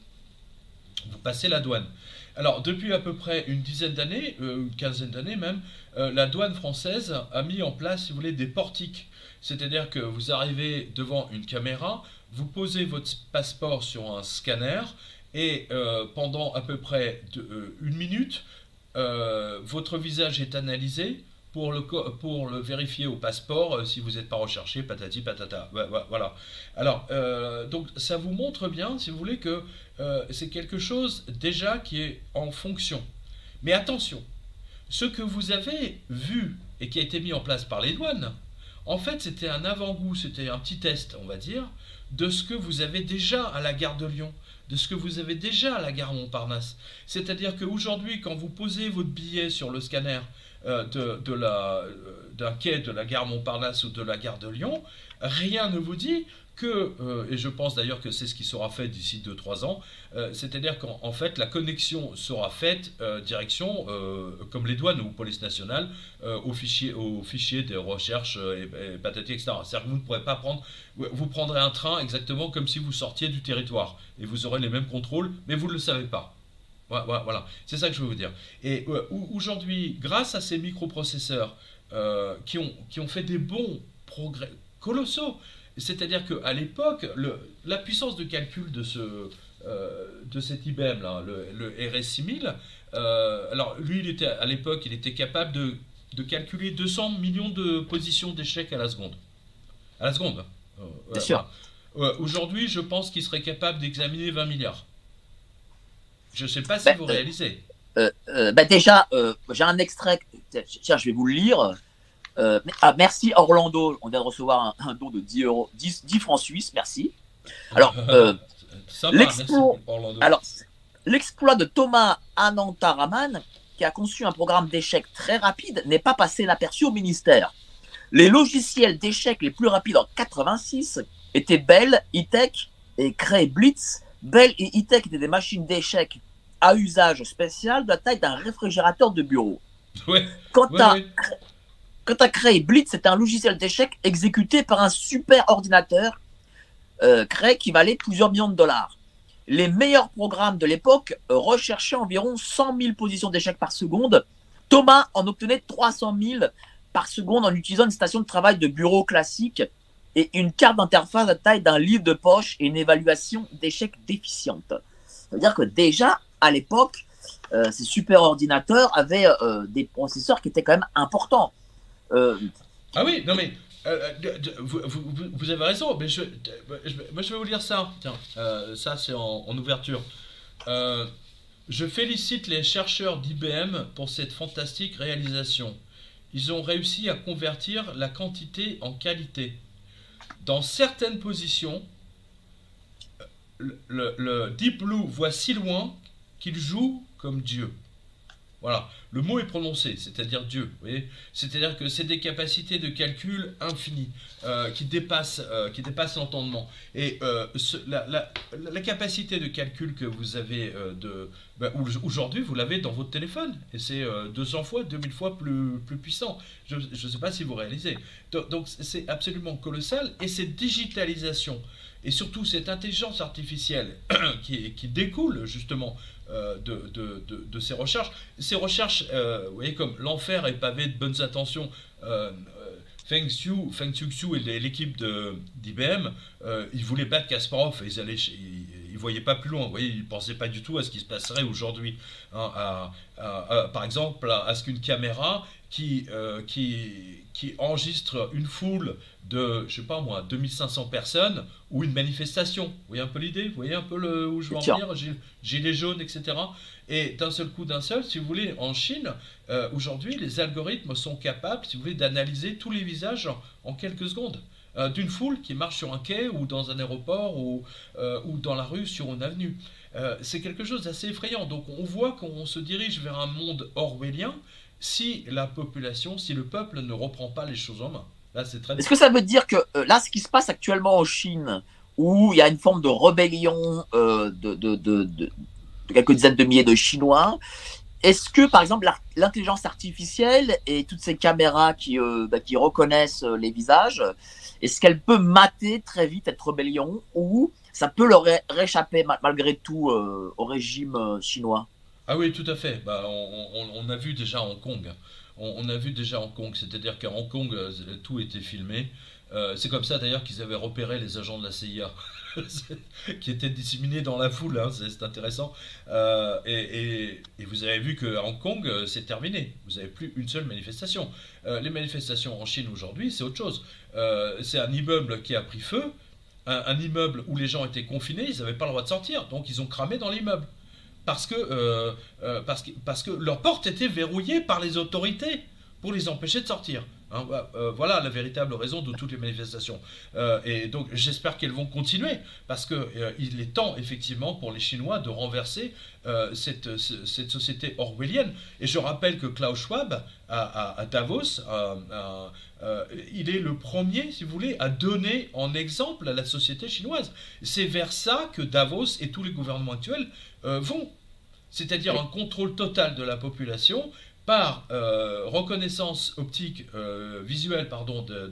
vous passez la douane. Alors, depuis à peu près une dizaine d'années, euh, une quinzaine d'années même, euh, la douane française a mis en place, si vous voulez, des portiques. C'est-à-dire que vous arrivez devant une caméra, vous posez votre passeport sur un scanner, et euh, pendant à peu près une minute, votre visage est analysé, pour le, pour le vérifier au passeport euh, si vous n'êtes pas recherché, patati patata. Voilà. Alors, euh, donc ça vous montre bien, si vous voulez, que euh, c'est quelque chose déjà qui est en fonction. Mais attention, ce que vous avez vu et qui a été mis en place par les douanes, en fait, c'était un avant-goût, c'était un petit test, on va dire, de ce que vous avez déjà à la gare de Lyon, de ce que vous avez déjà à la gare Montparnasse. C'est-à-dire qu'aujourd'hui, quand vous posez votre billet sur le scanner, euh, euh, d'un quai de la gare Montparnasse ou de la gare de Lyon, rien ne vous dit que, euh, et je pense d'ailleurs que c'est ce qui sera fait d'ici 2-3 ans, c'est-à-dire qu'en fait la connexion sera faite direction, comme les douanes ou police nationale, au, fichier, au fichier des recherches et, patati, etc. C'est-à-dire que vous ne pourrez pas prendre, vous prendrez un train exactement comme si vous sortiez du territoire, et vous aurez les mêmes contrôles, mais vous ne le savez pas. Voilà, c'est ça que je veux vous dire. Et aujourd'hui, grâce à ces microprocesseurs euh, qui, ont, qui ont fait des bons progrès colossaux, c'est-à-dire qu'à l'époque, la puissance de calcul de, ce, euh, de cet IBM, là, le, RS6000, euh, alors lui, il était, à l'époque, il était capable de, de, calculer 200 millions de positions d'échecs à la seconde. À la seconde. Bien sûr. Aujourd'hui, je pense qu'il serait capable d'examiner 20 milliards. Je ne sais pas si bah, vous euh, réalisez. Euh, euh, bah déjà, j'ai un extrait. Tiens, je vais vous le lire. Ah, merci Orlando. On vient de recevoir un, don de 10, euros, 10, 10, francs suisses. Merci. <laughs> Alors, l'exploit de Thomas Anantaraman, qui a conçu un programme d'échecs très rapide, n'est pas passé inaperçu au ministère. Les logiciels d'échecs les plus rapides en 86 étaient Bell, E-Tech et Cray Blitz. Bell et E-Tech étaient des machines d'échecs à usage spécial de la taille d'un réfrigérateur de bureau. Quant, à, créer Blitz, c'est un logiciel d'échecs exécuté par un super ordinateur euh, créé qui valait plusieurs millions de dollars. Les meilleurs programmes de l'époque recherchaient environ 100 000 positions d'échecs par seconde. Thomas en obtenait 300 000 par seconde en utilisant une station de travail de bureau classique et une carte d'interface à taille d'un livre de poche et une évaluation d'échecs déficiente. C'est-à-dire que déjà, à l'époque, euh, ces super ordinateurs avaient euh, des processeurs qui étaient quand même importants. Euh, ah oui, non mais vous, avez raison, mais je, moi je vais vous lire ça. Tiens, ça c'est en, ouverture. je félicite les chercheurs d'IBM pour cette fantastique réalisation. ils ont réussi à convertir la quantité en qualité. Dans certaines positions, le Deep Blue voit si loin qu'il joue comme Dieu. Voilà, le mot est prononcé, c'est-à-dire Dieu. C'est-à-dire que c'est des capacités de calcul infinies euh, qui dépassent, euh, qui dépassent l'entendement. Et euh, la, capacité de calcul que vous avez ben, aujourd'hui, vous l'avez dans votre téléphone et c'est 200 fois, 2000 fois plus, puissant. Je ne sais pas si vous réalisez. Donc c'est absolument colossal et cette digitalisation et surtout cette intelligence artificielle <coughs> qui découle justement euh, de, de, de, ces recherches. Ces recherches, euh, vous voyez, comme l'enfer est pavé de bonnes intentions. Euh, Feng Xiu, Feng Xiu et l'équipe d'IBM, euh, ils voulaient battre Kasparov, ils allaient, ils, voyaient pas plus loin, vous voyez, ils pensaient pas du tout à ce qui se passerait aujourd'hui. Hein, par exemple, à, ce qu'une caméra qui, qui, qui enregistre une foule de, je sais pas moi, 2500 personnes ou une manifestation. Vous voyez un peu l'idée Vous voyez un peu le, où je veux en venir Gilets jaunes, etc. Et d'un seul coup, d'un seul, si vous voulez, en Chine, euh, aujourd'hui, les algorithmes sont capables, si vous voulez, d'analyser tous les visages en, quelques secondes. Euh, d'une foule qui marche sur un quai ou dans un aéroport ou, euh, ou dans la rue sur une avenue. c'est quelque chose d'assez effrayant. Donc on voit qu'on se dirige vers un monde orwellien si la population, si le peuple ne reprend pas les choses en main. Est-ce que ça veut dire que euh, là, ce qui se passe actuellement en Chine, où il y a une forme de rébellion euh, de, de, de, quelques dizaines de milliers de Chinois, est-ce que, par exemple, l'intelligence artificielle et toutes ces caméras qui, euh, bah, qui reconnaissent les visages, est-ce qu'elle peut mater très vite cette rébellion ou ça peut leur réchapper malgré tout au régime chinois? Ah oui, tout à fait. Bah, on, on, a vu déjà Hong Kong on, a vu déjà Hong Kong, c'est-à-dire qu'à Hong Kong, euh, tout était filmé. Euh, c'est comme ça d'ailleurs qu'ils avaient repéré les agents de la CIA <laughs> qui étaient disséminés dans la foule, hein, c'est intéressant. Euh, et, vous avez vu qu'à Hong Kong, c'est terminé. Vous n'avez plus une seule manifestation. les manifestations en Chine aujourd'hui, c'est autre chose. c'est un immeuble qui a pris feu, un, immeuble où les gens étaient confinés, ils n'avaient pas le droit de sortir, donc ils ont cramé dans l'immeuble parce que, euh, euh, parce que, parce que leur porte était verrouillée par les autorités pour les empêcher de sortir. Hein, euh, voilà la véritable raison de toutes les manifestations. et donc j'espère qu'elles vont continuer parce qu'il est temps effectivement pour les Chinois de renverser cette, cette, société orwellienne. Et je rappelle que Klaus Schwab à Davos, il est le premier, si vous voulez, à donner en exemple à la société chinoise. C'est vers ça que Davos et tous les gouvernements actuels euh, vont. C'est-à-dire un contrôle total de la population par euh, reconnaissance optique euh, visuelle pardon, de,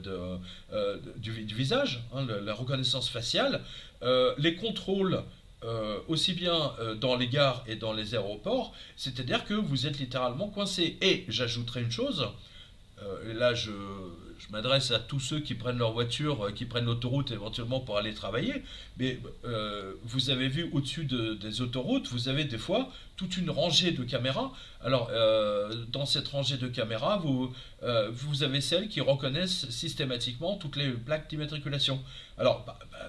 du, visage, hein, la, reconnaissance faciale, les contrôles aussi bien dans les gares et dans les aéroports, c'est-à-dire que vous êtes littéralement coincé. Et j'ajouterai une chose, là je, je m'adresse à tous ceux qui prennent leur voiture, euh, qui prennent l'autoroute éventuellement pour aller travailler, mais euh, vous avez vu au-dessus des autoroutes, vous avez des fois toute une rangée de caméras. Alors, euh, dans cette rangée de caméras, vous, vous avez celles qui reconnaissent systématiquement toutes les plaques d'immatriculation. Alors,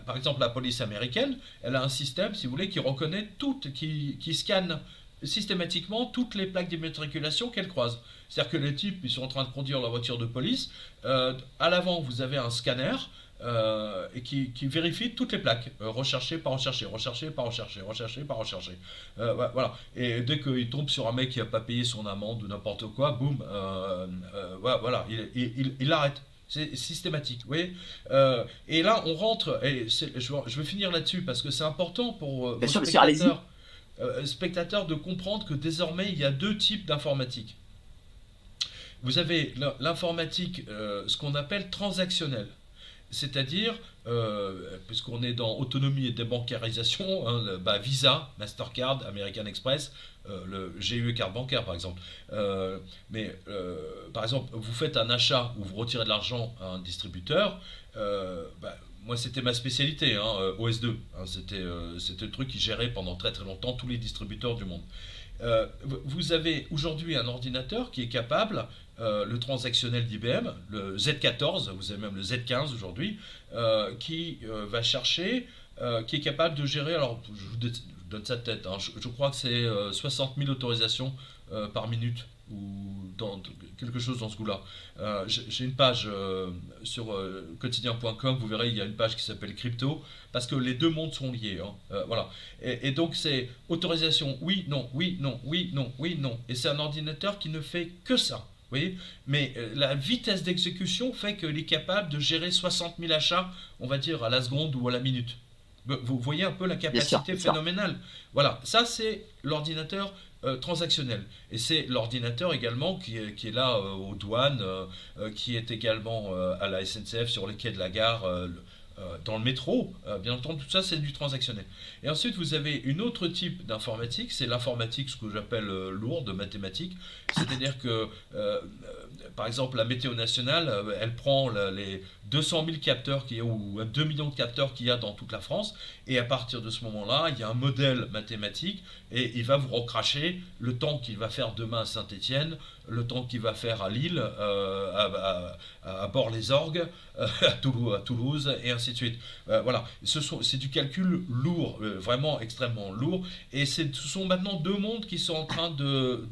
par exemple, la police américaine, elle a un système, si vous voulez, qui reconnaît toutes, qui, qui scanne systématiquement toutes les plaques d'immatriculation qu'elle croise. C'est-à-dire que les types, ils sont en train de conduire leur voiture de police. Euh, à l'avant, vous avez un scanner euh, et qui, vérifie toutes les plaques. Euh, rechercher, pas rechercher, rechercher, pas rechercher, rechercher, pas rechercher. voilà. Et dès qu'il tombe sur un mec qui n'a pas payé son amende ou n'importe quoi, boum, voilà, il, il, arrête. C'est systématique, vous voyez Et là, on rentre, et je, vais finir là-dessus parce que c'est important pour spectateurs, spectateurs de comprendre que désormais, il y a deux types d'informatique. Vous avez l'informatique, euh, ce qu'on appelle transactionnelle. C'est-à-dire, euh, puisqu'on est dans autonomie et débancarisation, hein, bah, Visa, Mastercard, American Express, euh, le GUE carte bancaire par exemple. mais par exemple, vous faites un achat ou vous retirez de l'argent à un distributeur, bah, moi c'était ma spécialité, hein, OS2. Hein, c'était le truc qui gérait pendant très très longtemps tous les distributeurs du monde. vous avez aujourd'hui un ordinateur qui est capable euh, le transactionnel d'IBM, le Z14, vous avez même le Z15 aujourd'hui, euh, qui euh, va chercher, qui est capable de gérer, alors je vous donne ça de tête, hein, je, crois que c'est 60 000 autorisations par minute. ou quelque chose dans ce goût-là. J'ai une page sur quotidien.com, vous verrez, il y a une page qui s'appelle crypto, parce que les deux mondes sont liés. Hein. voilà. Et, donc c'est autorisation, oui, non, oui, non, oui, non, oui, non. Et c'est un ordinateur qui ne fait que ça. Vous voyez Mais la vitesse d'exécution fait qu'il est capable de gérer 60 000 achats, on va dire, à la seconde ou à la minute. Vous voyez un peu la capacité phénoménale. Voilà, ça c'est l'ordinateur euh, transactionnel. Et c'est l'ordinateur également qui est, qui est là euh, aux douanes, euh, qui est également à la SNCF sur les quais de la gare. Dans le métro, bien entendu, tout ça c'est du transactionnel. Et ensuite, vous avez une autre type d'informatique, c'est l'informatique, ce que j'appelle lourde, mathématique. C'est-à-dire que, par exemple, la météo nationale, elle prend les 200 000 capteurs ou 2 millions de capteurs qu'il y a dans toute la France, et à partir de ce moment-là, il y a un modèle mathématique, et il va vous recracher le temps qu'il va faire demain à Saint-Étienne, le temps qu'il va faire à Lille, euh, à, Bord-les-Orgues, <laughs> euh, à, Toulouse, et ainsi de suite. Euh, voilà, c'est du calcul lourd, vraiment extrêmement lourd, et ce sont maintenant deux mondes qui sont en train de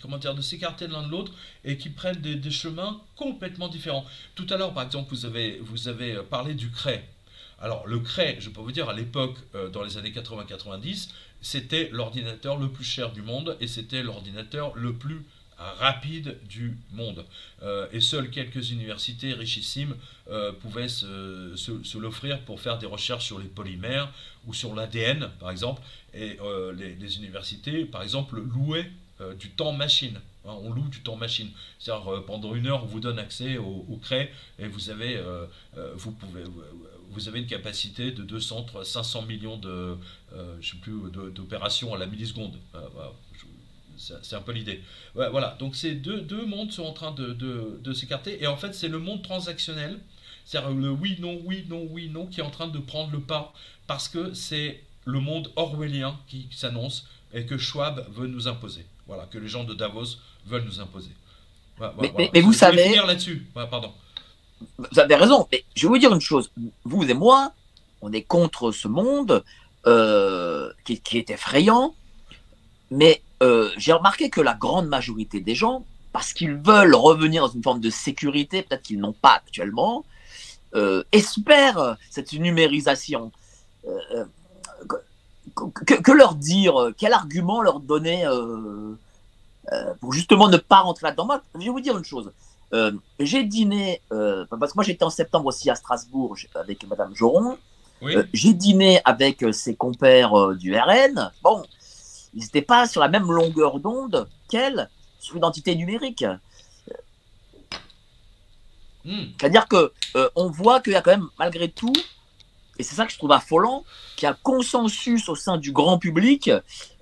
comment dire, de s'écarter l'un de l'autre et qui prennent des, chemins complètement différents. Tout à l'heure, par exemple, vous avez, vous avez euh, parlé du Cray. Alors, le Cray, je peux vous dire, à l'époque, euh, dans les années 80-90, c'était l'ordinateur le plus cher du monde et c'était l'ordinateur le plus rapide du monde. Euh, et seules quelques universités richissimes pouvaient se, l'offrir pour faire des recherches sur les polymères ou sur l'ADN, par exemple. Et les, universités, par exemple, louaient euh, du temps machine. Hein, on loue du temps machine. C'est-à-dire euh, pendant une heure, on vous donne accès au, au et vous avez, euh, vous pouvez, vous avez une capacité de 200, 500 millions de, je sais plus, d'opérations à la milliseconde. c'est un peu l'idée. voilà, donc ces deux, mondes sont en train de, de, s'écarter. Et en fait, c'est le monde transactionnel, c'est-à-dire le oui, non, oui, non, oui, non, qui est en train de prendre le pas. Parce que c'est le monde orwellien qui s'annonce et que Schwab veut nous imposer. Voilà, que les gens de Davos veulent nous imposer. mais, vous savez. là-dessus. pardon. Vous avez raison, mais je vais vous dire une chose. Vous et moi, on est contre ce monde euh, qui, est effrayant, mais euh, j'ai remarqué que la grande majorité des gens, parce qu'ils veulent revenir dans une forme de sécurité, peut-être qu'ils n'ont pas actuellement, euh, espèrent cette numérisation que, leur dire euh, Quel argument leur donner euh, euh, pour justement ne pas rentrer là-dedans Moi, je vais vous dire une chose. j'ai dîné, parce que moi j'étais en septembre aussi à Strasbourg avec Madame Joron. j'ai dîné avec ses compères du RN. Bon, ils n'étaient pas sur la même longueur d'onde qu'elle sur l'identité numérique. Hmm. C'est-à-dire que on voit qu'il y a quand même, malgré tout, et c'est ça que je trouve affolant, qu'il y a consensus au sein du grand public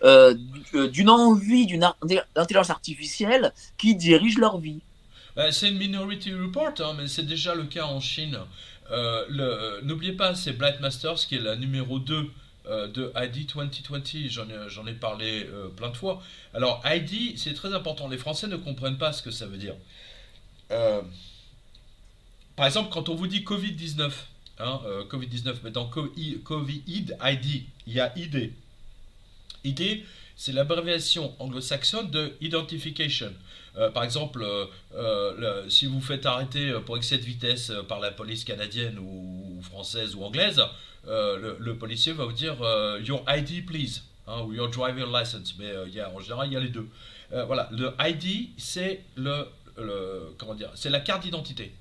euh, euh, d'une envie d'une intelligence artificielle qui dirige leur vie. Bah, c'est une minority report, hein, mais c'est déjà le cas en Chine. Euh, n'oubliez pas, c'est Blight Masters qui est la numéro 2 de ID 2020. J'en ai, ai, parlé plein de fois. Alors, ID, c'est très important. Les Français ne comprennent pas ce que ça veut dire. par exemple, quand on vous dit Covid-19, Hein, euh, Covid-19, mais dans COVID ID, il y a ID. ID, c'est l'abréviation anglo-saxonne de Identification. Euh, par exemple, euh, si vous faites arrêter pour excès de vitesse par la police canadienne ou, française ou anglaise, le, policier va vous dire Your ID, please, hein, ou Your driver license. Mais en général, il y a les deux. voilà, le ID, c'est le, comment dire, c'est la carte d'identité.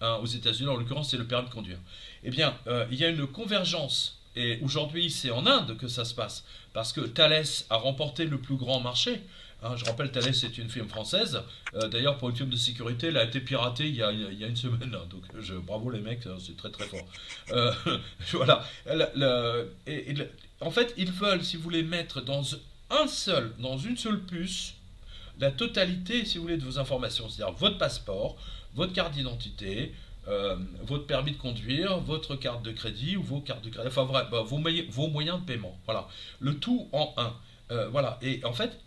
Hein, aux États-Unis, en l'occurrence, c'est le permis de conduire eh bien, euh, il y a une convergence. Et aujourd'hui, c'est en Inde que ça se passe, parce que Thales a remporté le plus grand marché. Hein, je rappelle, Thales est une firme française. Euh, d'ailleurs, pour une firme de sécurité, elle a été piratée il y a, une semaine. Hein, donc, je, bravo les mecs, hein, c'est très très fort. Euh, <laughs> voilà. en fait, ils veulent, si vous voulez, mettre dans un seul, dans une seule puce, la totalité, si vous voulez, de vos informations. C'est-à-dire votre passeport, votre carte d'identité, euh, votre permis de conduire, votre carte de crédit ou vos cartes de crédit, enfin bah, vos, moyens de paiement. Voilà, le tout en un. Euh, voilà, et en fait,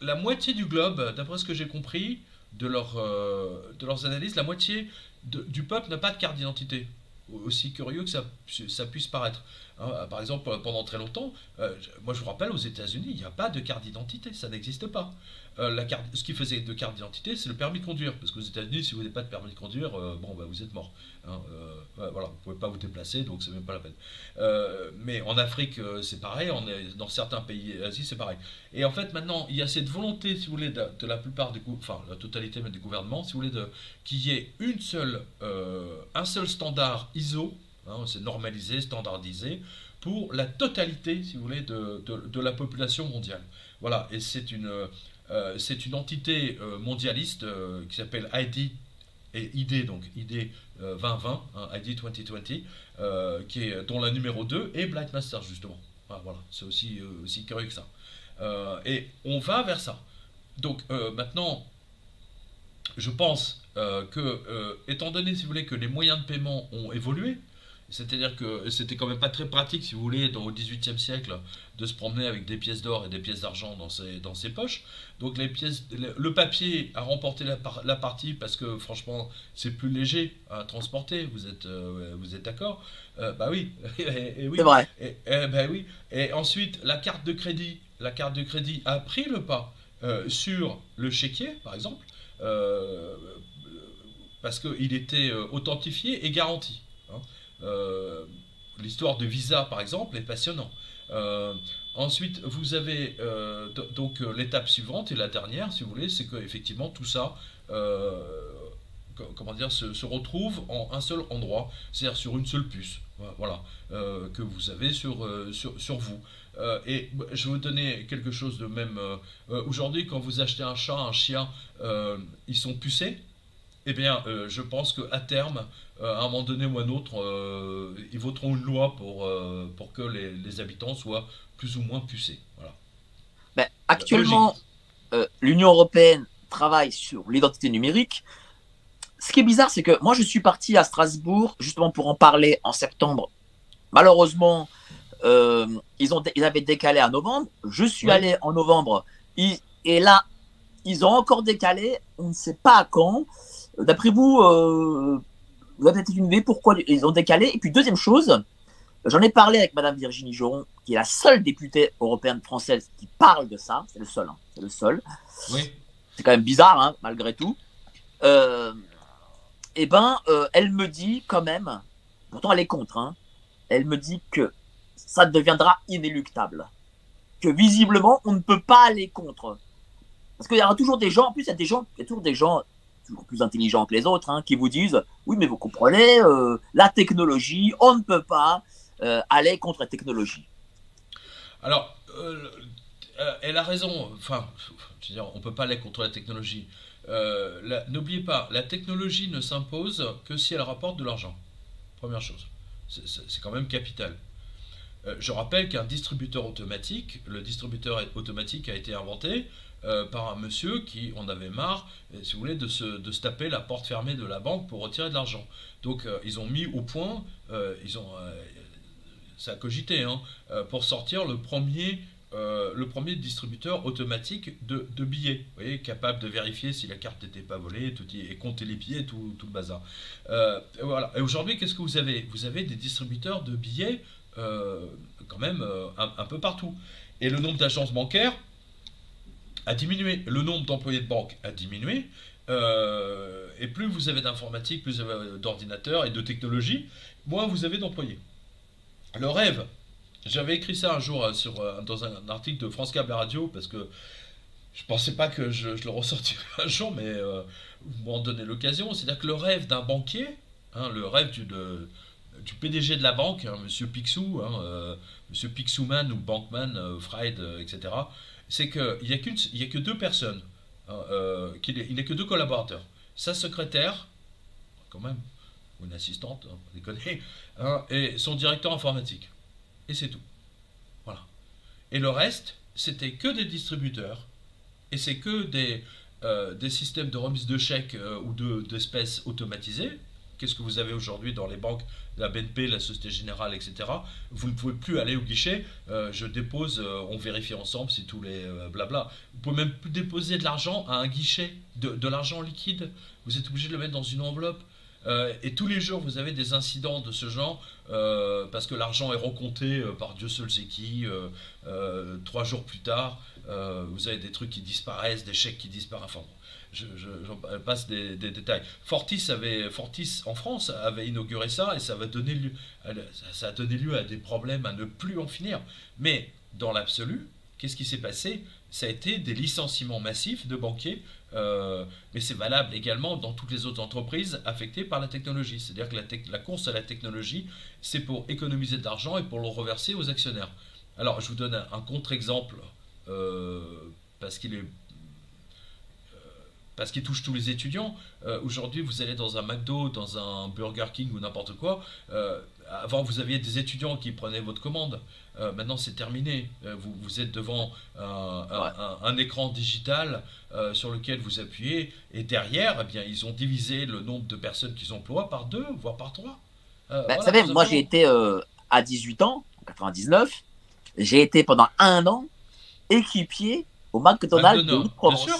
la moitié du globe, d'après ce que j'ai compris de, euh, leurs analyses, la moitié du peuple n'a pas de carte d'identité. Aussi curieux que ça puisse paraître. Hein, par exemple, pendant très longtemps, moi je vous rappelle, aux États-Unis, il n'y a pas de carte d'identité, ça n'existe pas. carte, ce qui faisait de carte d'identité, c'est le permis de conduire. Parce qu'aux États-Unis, si vous n'avez pas de permis de conduire, bon, bah, vous êtes mort. Hein, voilà, vous ne pouvez pas vous déplacer, donc c'est même pas la peine. mais en Afrique, c'est pareil, on est, dans certains pays d'Asie, c'est pareil. Et en fait, maintenant, il y a cette volonté, si vous voulez, de, la plupart des, enfin, la totalité des gouvernements, si vous voulez, qu'il y ait une seule, un seul standard ISO Hein, c'est normalisé, standardisé, pour la totalité, si vous voulez, de, de, la population mondiale. Voilà, et c'est une, euh, c'est une entité euh, mondialiste euh, qui s'appelle ID, et ID, donc ID 2020, hein, ID 2020, qui est, dont la numéro 2 est Blight Master, justement. voilà, c'est aussi, aussi curieux que ça. et on va vers ça. Donc maintenant, je pense que, étant donné, si vous voulez, que les moyens de paiement ont évolué, c'est-à-dire que c'était quand même pas très pratique, si vous voulez, dans, au XVIIIe siècle, de se promener avec des pièces d'or et des pièces d'argent dans ses, dans ses poches. Donc les pièces, le papier a remporté la, la partie parce que franchement, c'est plus léger à transporter. Vous êtes, euh, vous êtes d'accord? Euh, Bah oui. <laughs> et, oui. C'est vrai. Et, bah oui. Et ensuite, la carte de crédit, la carte de crédit a pris le pas euh, sur le chéquier, par exemple, parce qu'il était authentifié et garanti. Euh, l'histoire de Visa, par exemple, est passionnant. Euh, ensuite, vous avez euh, donc l'étape suivante et la dernière, si vous voulez, c'est qu'effectivement tout ça, comment dire, se, retrouve en un seul endroit, c'est-à-dire sur une seule puce, voilà, que vous avez sur, sur, sur vous. et je vais vous donner quelque chose de même. Aujourd'hui, quand vous achetez un chat, un chien, ils sont pucés. Eh bien, je pense qu'à terme, euh, à un moment donné ou à un autre, euh, ils voteront une loi pour, euh, pour que les, habitants soient plus ou moins pucés. Voilà. Ben, actuellement, l'Union européenne travaille sur l'identité numérique. Ce qui est bizarre, c'est que moi, je suis parti à Strasbourg justement pour en parler en septembre. Malheureusement, ils, ont, ils avaient décalé à novembre. Je suis allé en novembre. et là, ils ont encore décalé. On ne sait pas à quand. D'après vous, vous avez peut-être une idée pourquoi ils ont décalé. Et puis, deuxième chose, j'en ai parlé avec Madame Virginie Joron, qui est la seule députée européenne française qui parle de ça. C'est le seul. Hein. C'est le seul. Oui. C'est quand même bizarre, hein, malgré tout. Euh, eh ben, euh, elle me dit quand même, pourtant elle est contre, hein, elle me dit que ça deviendra inéluctable. Que visiblement, on ne peut pas aller contre. Parce qu'il y aura toujours des gens, en plus, il y a des gens, il y a toujours des gens plus intelligents que les autres, hein, qui vous disent oui, mais vous comprenez, euh, la technologie, on ne peut pas euh, aller contre la technologie. Alors, euh, elle a raison. Enfin, je veux dire, on peut pas aller contre la technologie. N'oubliez pas, la technologie ne s'impose que si elle rapporte de l'argent. Première chose. C'est quand même capital. je rappelle qu'un distributeur automatique, le distributeur automatique a été inventé euh, par un monsieur qui en avait marre, euh, si vous voulez, de se, de se taper la porte fermée de la banque pour retirer de l'argent. Donc euh, ils ont mis au point, ils ont, ça a cogité, hein, pour sortir le premier, le premier distributeur automatique de, billets, capable de vérifier si la carte n'était pas volée, tout, et compter les billets, tout, tout le bazar. voilà. Et aujourd'hui, qu'est-ce que vous avez? Vous avez des distributeurs de billets quand même un peu partout. Et le nombre d'agences bancaires, a diminué. Le nombre d'employés de banque a diminué. Euh, et plus vous avez d'informatique, plus vous avez d'ordinateurs et de technologie, moins vous avez d'employés. Le rêve, j'avais écrit ça un jour euh, sur, euh, dans un, article de France Câble Radio parce que je pensais pas que je, le ressortirais <laughs> un jour, mais vous m'en donnez l'occasion. C'est-à-dire que le rêve d'un banquier, hein, le rêve du, PDG de la banque, hein, Monsieur Picsou, hein, Monsieur Pixouman ou Bankman, Fried, etc c'est qu'il n'y a, a que deux personnes, hein, euh, il n'est que deux collaborateurs. Sa secrétaire, quand même, ou une assistante, hein, on déconne, <laughs> hein, et son directeur informatique. Et c'est tout. Voilà. Et le reste, c'était que des distributeurs, et c'est que des, euh, systèmes de remise de chèques euh, ou d'espèces automatisés, Qu'est-ce que vous avez aujourd'hui dans les banques, la BNP, la Société Générale, etc. Vous ne pouvez plus aller au guichet. Euh, je dépose, euh, on vérifie ensemble si tous les euh, blabla. Vous pouvez même plus déposer de l'argent à un guichet, de, l'argent liquide. Vous êtes obligé de le mettre dans une enveloppe. Et tous les jours, vous avez des incidents de ce genre, parce que l'argent est recompté par Dieu seul sait qui. trois jours plus tard, vous avez des trucs qui disparaissent, des chèques qui disparaissent. Je, passe des, détails. Fortis, avait, Fortis en France avait inauguré ça et ça, va donner lieu, ça a donné lieu à des problèmes à ne plus en finir. Mais dans l'absolu, qu'est-ce qui s'est passé? Ça a été des licenciements massifs de banquiers, euh, mais c'est valable également dans toutes les autres entreprises affectées par la technologie. C'est-à-dire que la, course à la technologie, c'est pour économiser de l'argent et pour le reverser aux actionnaires. Alors, je vous donne un, contre-exemple, euh, parce qu'il est parce qu'il touche tous les étudiants. Euh, aujourd'hui, vous allez dans un McDo, dans un Burger King ou n'importe quoi. Euh, avant, vous aviez des étudiants qui prenaient votre commande. Euh, maintenant, c'est terminé. Vous, vous, êtes devant un, écran digital sur lequel vous appuyez. Et derrière, eh bien, ils ont divisé le nombre de personnes qu'ils emploient par deux, voire par trois. Bah, vous savez, moi, j'ai été à 18 ans, en 99. J'ai été pendant un an équipier au McDonald's de Bien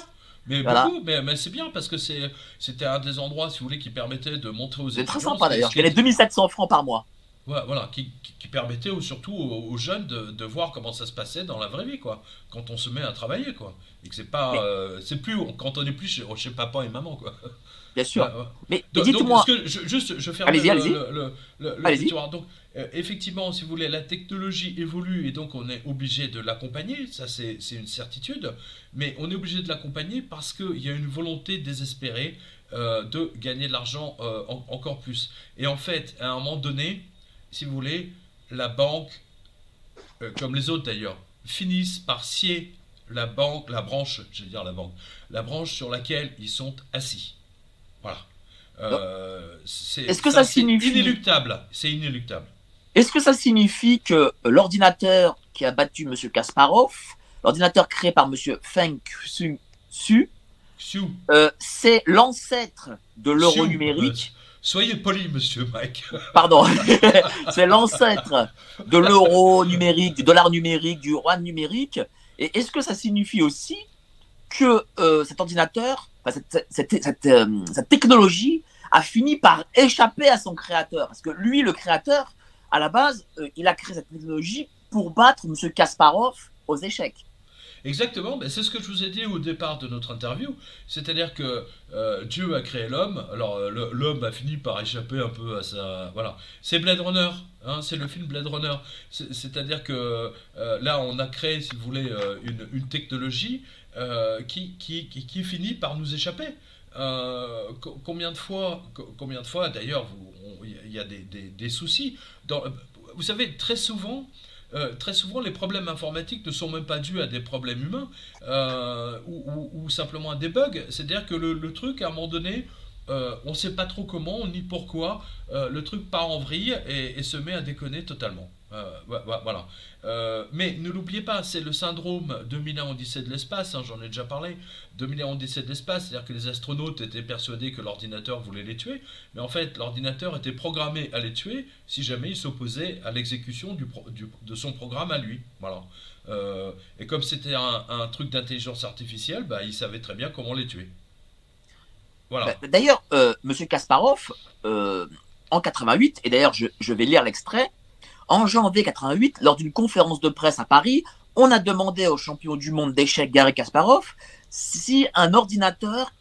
Mais beaucoup, mais, c'est bien parce que c'était un des endroits, si vous voulez, qui permettait de montrer aux étudiants. C'est très sympa d'ailleurs. Je les 2700 francs par mois. voilà, qui, permettait surtout aux, jeunes de, voir comment ça se passait dans la vraie vie, quoi. Quand on se met à travailler, quoi. Et que c'est pas, euh, c'est plus quand on est plus chez, papa et maman, quoi. Bien sûr. Mais, dites-moi. juste, je ferme allez le, le, le, Donc, euh, effectivement, si vous voulez, la technologie évolue et donc on est obligé de l'accompagner, ça c'est une certitude, mais on est obligé de l'accompagner parce qu'il y a une volonté désespérée euh, de gagner de l'argent euh, encore plus. Et en fait, à un moment donné, si vous voulez, la banque, comme les autres d'ailleurs, finissent par scier la banque, la branche, je vais dire la banque, la branche sur laquelle ils sont assis. Voilà. Est-ce que ça, ça signifie inéluctable C'est inéluctable. Est-ce que ça signifie que l'ordinateur qui a battu M. Kasparov, l'ordinateur créé par M. Feng Su, euh, c'est l'ancêtre de l'euro numérique? Soyez poli, monsieur Mike. <laughs> Pardon. <laughs> c'est l'ancêtre de l'euro numérique, du dollar numérique, du roi numérique. Et est-ce que ça signifie aussi que euh, cet ordinateur, cette, euh, cette, technologie a fini par échapper à son créateur. Parce que lui, le créateur, à la base, euh, il a créé cette technologie pour battre M. Kasparov aux échecs. Exactement, ben c'est ce que je vous ai dit au départ de notre interview, c'est-à-dire que Dieu a créé l'homme, alors l'homme a fini par échapper un peu à sa... Voilà, c'est Blade Runner, hein, c'est le film Blade Runner, c'est-à-dire que là on a créé, si vous voulez, une technologie qui, qui, finit par nous échapper. combien de fois, combien de fois d'ailleurs, il y a des, soucis vous savez, très souvent, euh, très souvent, les problèmes informatiques ne sont même pas dus à des problèmes humains euh, ou, simplement à des bugs. C'est-à-dire que le, truc, à un moment donné, euh, on ne sait pas trop comment ni pourquoi, le truc part en vrille et se met à déconner totalement. Euh, voilà. Euh, mais ne l'oubliez pas, c'est le syndrome 2001 Odyssée de l'espace, hein, j'en ai déjà parlé. 2001 Odyssée de l'espace, c'est-à-dire que les astronautes étaient persuadés que l'ordinateur voulait les tuer, mais en fait, l'ordinateur était programmé à les tuer si jamais il s'opposait à l'exécution de son programme à lui. Voilà. Euh, et comme c'était un, truc d'intelligence artificielle, bah, il savait très bien comment les tuer. Voilà. Bah, d'ailleurs, Monsieur Kasparov, en 88, et d'ailleurs, je vais lire l'extrait. En janvier 88, lors d'une conférence de presse à Paris, on a demandé au champion du monde d'échecs Gary Kasparov si un ordinateur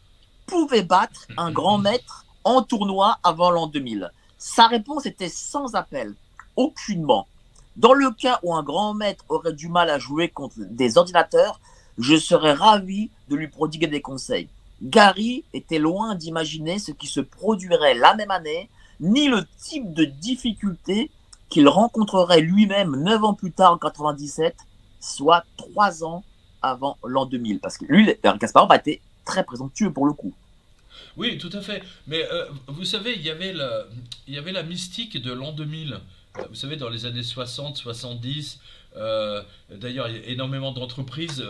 pouvait battre un grand maître en tournoi avant l'an 2000. Sa réponse était sans appel, aucunement. Dans le cas où un grand maître aurait du mal à jouer contre des ordinateurs, je serais ravi de lui prodiguer des conseils. Gary était loin d'imaginer ce qui se produirait la même année, ni le type de difficulté qu'il rencontrerait lui-même 9 ans plus tard en 97, soit 3 ans avant l'an 2000. Parce que lui, Kasparov a été très présomptueux pour le coup. Oui, tout à fait. Mais euh, vous savez, il y, avait la, mystique de l'an 2000. Euh, vous savez, dans les années 60, 70, euh, d'ailleurs, il y a énormément d'entreprises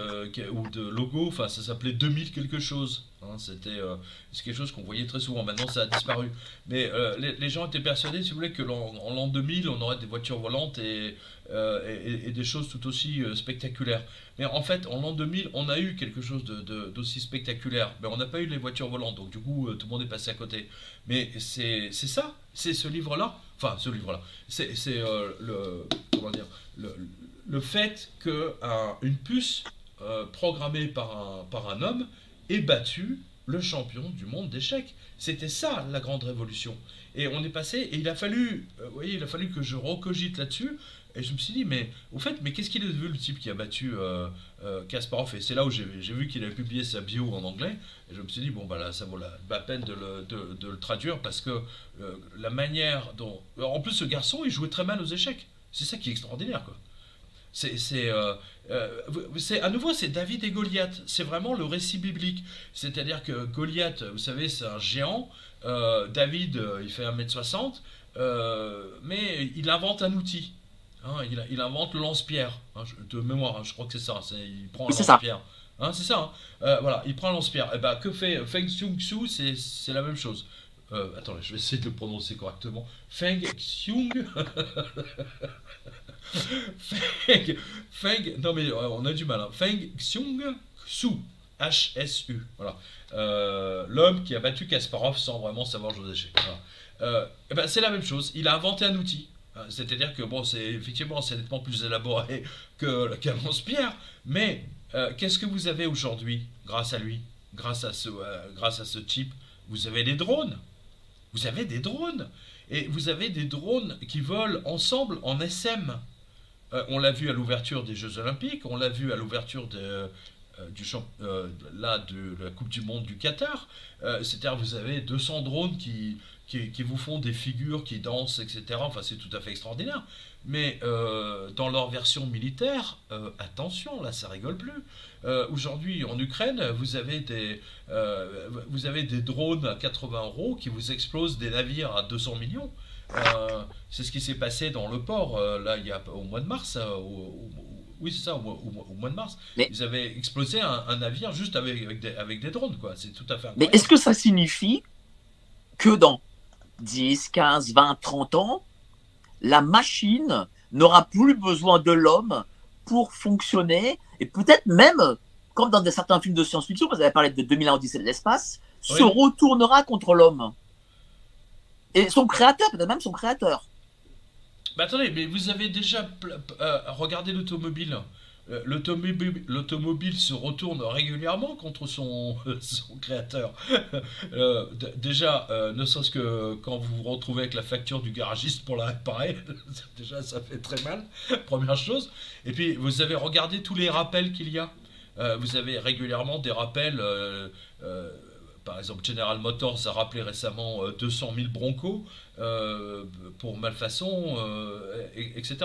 ou de logos, enfin, ça s'appelait 2000 quelque chose. Hein, c'était c'est quelque chose qu'on voyait très souvent. Maintenant, ça a disparu. Mais les, gens étaient persuadés, si vous voulez, que en l'an 2000, on aurait des voitures volantes et, et, des choses tout aussi spectaculaires. Mais en fait, en l'an 2000, on a eu quelque chose d'aussi spectaculaire. Mais on n'a pas eu les voitures volantes. Donc, du coup, tout le monde est passé à côté. Mais c'est ça. C'est ce livre-là. Enfin, ce livre-là. C'est le. Comment dire le, fait qu'une puce euh, programmée par un, par un homme ait battu le champion du monde d'échecs. C'était ça la grande révolution. Et on est passé, et il a fallu, euh, vous voyez, il a fallu que je recogite là-dessus. Et je me suis dit, mais au fait, mais qu'est-ce qu'il est devenu le type qui a battu euh, Kasparov? Et c'est là où j'ai vu qu'il avait publié sa bio en anglais. Et je me suis dit, bon, bah là, ça vaut la, peine de le, traduire parce que la manière dont. En plus, ce garçon, il jouait très mal aux échecs. C'est ça qui est extraordinaire, quoi. C'est, euh, euh, c'est, à nouveau, c'est David et Goliath. C'est vraiment le récit biblique. C'est-à-dire que Goliath, vous savez, c'est un géant. Euh, David, il fait 1m60. mais il invente un outil. Hein, il, invente le lance-pierre. Hein, de mémoire, hein, je crois que c'est ça. il prend un lance-pierre. c'est ça. voilà, il prend un lance-pierre. Et eh ben, que fait Feng Xiong c'est, c'est la même chose. attendez, je vais essayer de le prononcer correctement. Feng Xiong. <laughs> Feng, Feng, non mais euh, on a du mal. Hein. Feng Xiong Su, H-S-U. Voilà. Euh, l'homme qui a battu Kasparov sans vraiment savoir jouer aux euh, eh ben, c'est la même chose. Il a inventé un outil. Hein, c'est-à-dire que bon, c'est effectivement c'est nettement plus élaboré que qu'un lance-pierre, mais qu'est-ce que vous avez aujourd'hui grâce à lui, grâce à ce, grâce à ce chip Vous avez des drones. Vous avez des drones. Et vous avez des drones qui volent ensemble en SM. Euh, on l'a vu à l'ouverture des Jeux Olympiques, on l'a vu à l'ouverture de, euh, euh, la Coupe du Monde du Qatar. C'est-à-dire vous avez 200 drones qui, qui, vous font des figures, qui dansent, etc. Enfin, c'est tout à fait extraordinaire. Mais dans leur version militaire, attention, là, ça rigole plus. Aujourd'hui, en Ukraine, vous avez, des, vous avez des drones à 80 euros qui vous explosent des navires à 200 millions. Euh, c'est ce qui s'est passé dans le port, euh, là, il y a, au mois de mars. Euh, oui, c'est ça, au, mois de mars. ils avaient explosé un, navire juste avec, avec, des, drones, quoi. C'est tout à fait incroyable. Mais est-ce que ça signifie que dans 10, 15, 20, 30 ans, la machine n'aura plus besoin de l'homme pour fonctionner et peut-être même, comme dans certains films de science-fiction, vous avez parlé de 2001 Odyssée de l'espace, se retournera contre l'homme? Et son créateur, peut-être même son créateur. Bah attendez, mais vous avez déjà euh, regardé l'automobile. Euh, l'automobile se retourne régulièrement contre son, <laughs> son créateur. Euh, déjà, ne serait-ce que quand vous vous retrouvez avec la facture du garagiste pour la réparer, <laughs> déjà ça fait très mal, <laughs> première chose. Et puis vous avez regardé tous les rappels qu'il y a? vous avez régulièrement des rappels par exemple, General Motors a rappelé récemment 200 euh, 000 Broncos euh, pour malfaçon, euh, etc.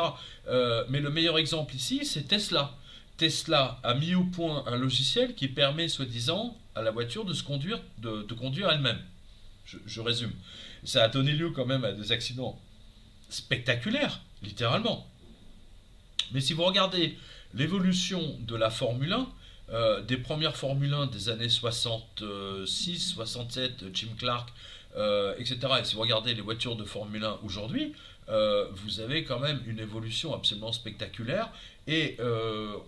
mais le meilleur exemple ici, c'est Tesla. Tesla a mis au point un logiciel qui permet, soi-disant, à la voiture de se conduire, elle-même. Je, résume. Ça a donné lieu quand même à des accidents spectaculaires, littéralement. Mais si vous regardez l'évolution de la Formule 1, euh, des premières Formule 1 des années 66, 67, Jim Clark, euh, etc. Et si vous regardez les voitures de Formule 1 aujourd'hui, euh, vous avez quand même une évolution absolument spectaculaire et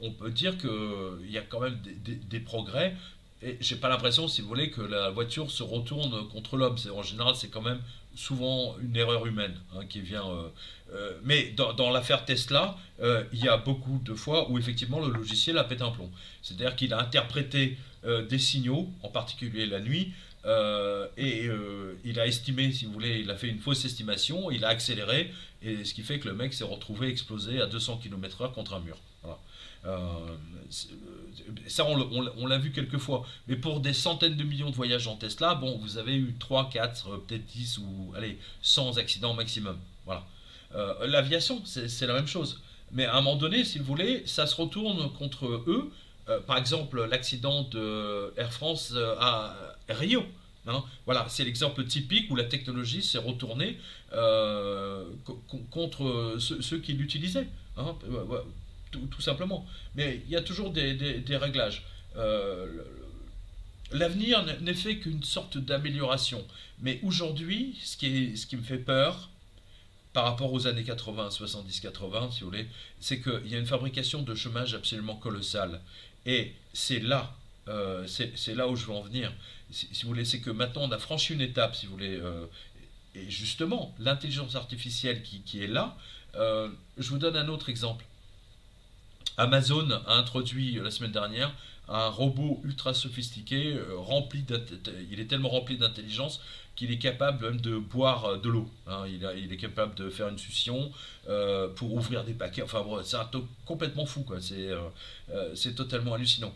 on peut dire qu'il y a quand même des, progrès. Et j'ai pas l'impression, si vous voulez, que la voiture se retourne contre l'homme. En général, c'est quand même souvent une erreur humaine hein, qui vient. Euh, euh, mais dans, l'affaire Tesla, euh, il y a beaucoup de fois où effectivement le logiciel a pété un plomb. C'est-à-dire qu'il a interprété des signaux, en particulier la nuit, et il a estimé, si vous voulez, il a fait une fausse estimation, il a accéléré, et ce qui fait que le mec s'est retrouvé explosé à 200 km/h contre un mur. Euh, ça, on, l'a vu quelques fois. Mais pour des centaines de millions de voyages en Tesla, bon, vous avez eu 3, 4, euh, peut-être 10 ou allez, 100 accidents maximum. Voilà. Euh, l'aviation, c'est la même chose. Mais à un moment donné, si vous ça se retourne contre eux. par exemple, l'accident de Air France à Rio. Hein. voilà, c'est l'exemple typique où la technologie s'est retournée contre ceux, qui l'utilisaient. Hein tout, simplement. Mais il y a toujours des, réglages. Euh, l'avenir n'est fait qu'une sorte d'amélioration. Mais aujourd'hui, ce qui me fait peur, par rapport aux années 80, 70, 80, si vous voulez, c'est qu'il y a une fabrication de chômage absolument colossale. Et c'est là, euh, c'est là où je veux en venir. Si, vous voulez, c'est que maintenant on a franchi une étape, si vous voulez. Euh, et justement, l'intelligence artificielle qui, est là, euh, je vous donne un autre exemple. Amazon a introduit la semaine dernière un robot ultra sophistiqué, rempli il est tellement rempli d'intelligence qu'il est capable même de boire euh, de l'eau. Hein. Il, est capable de faire une succion euh, pour ouvrir des paquets. Enfin, c'est complètement fou. C'est euh, totalement hallucinant.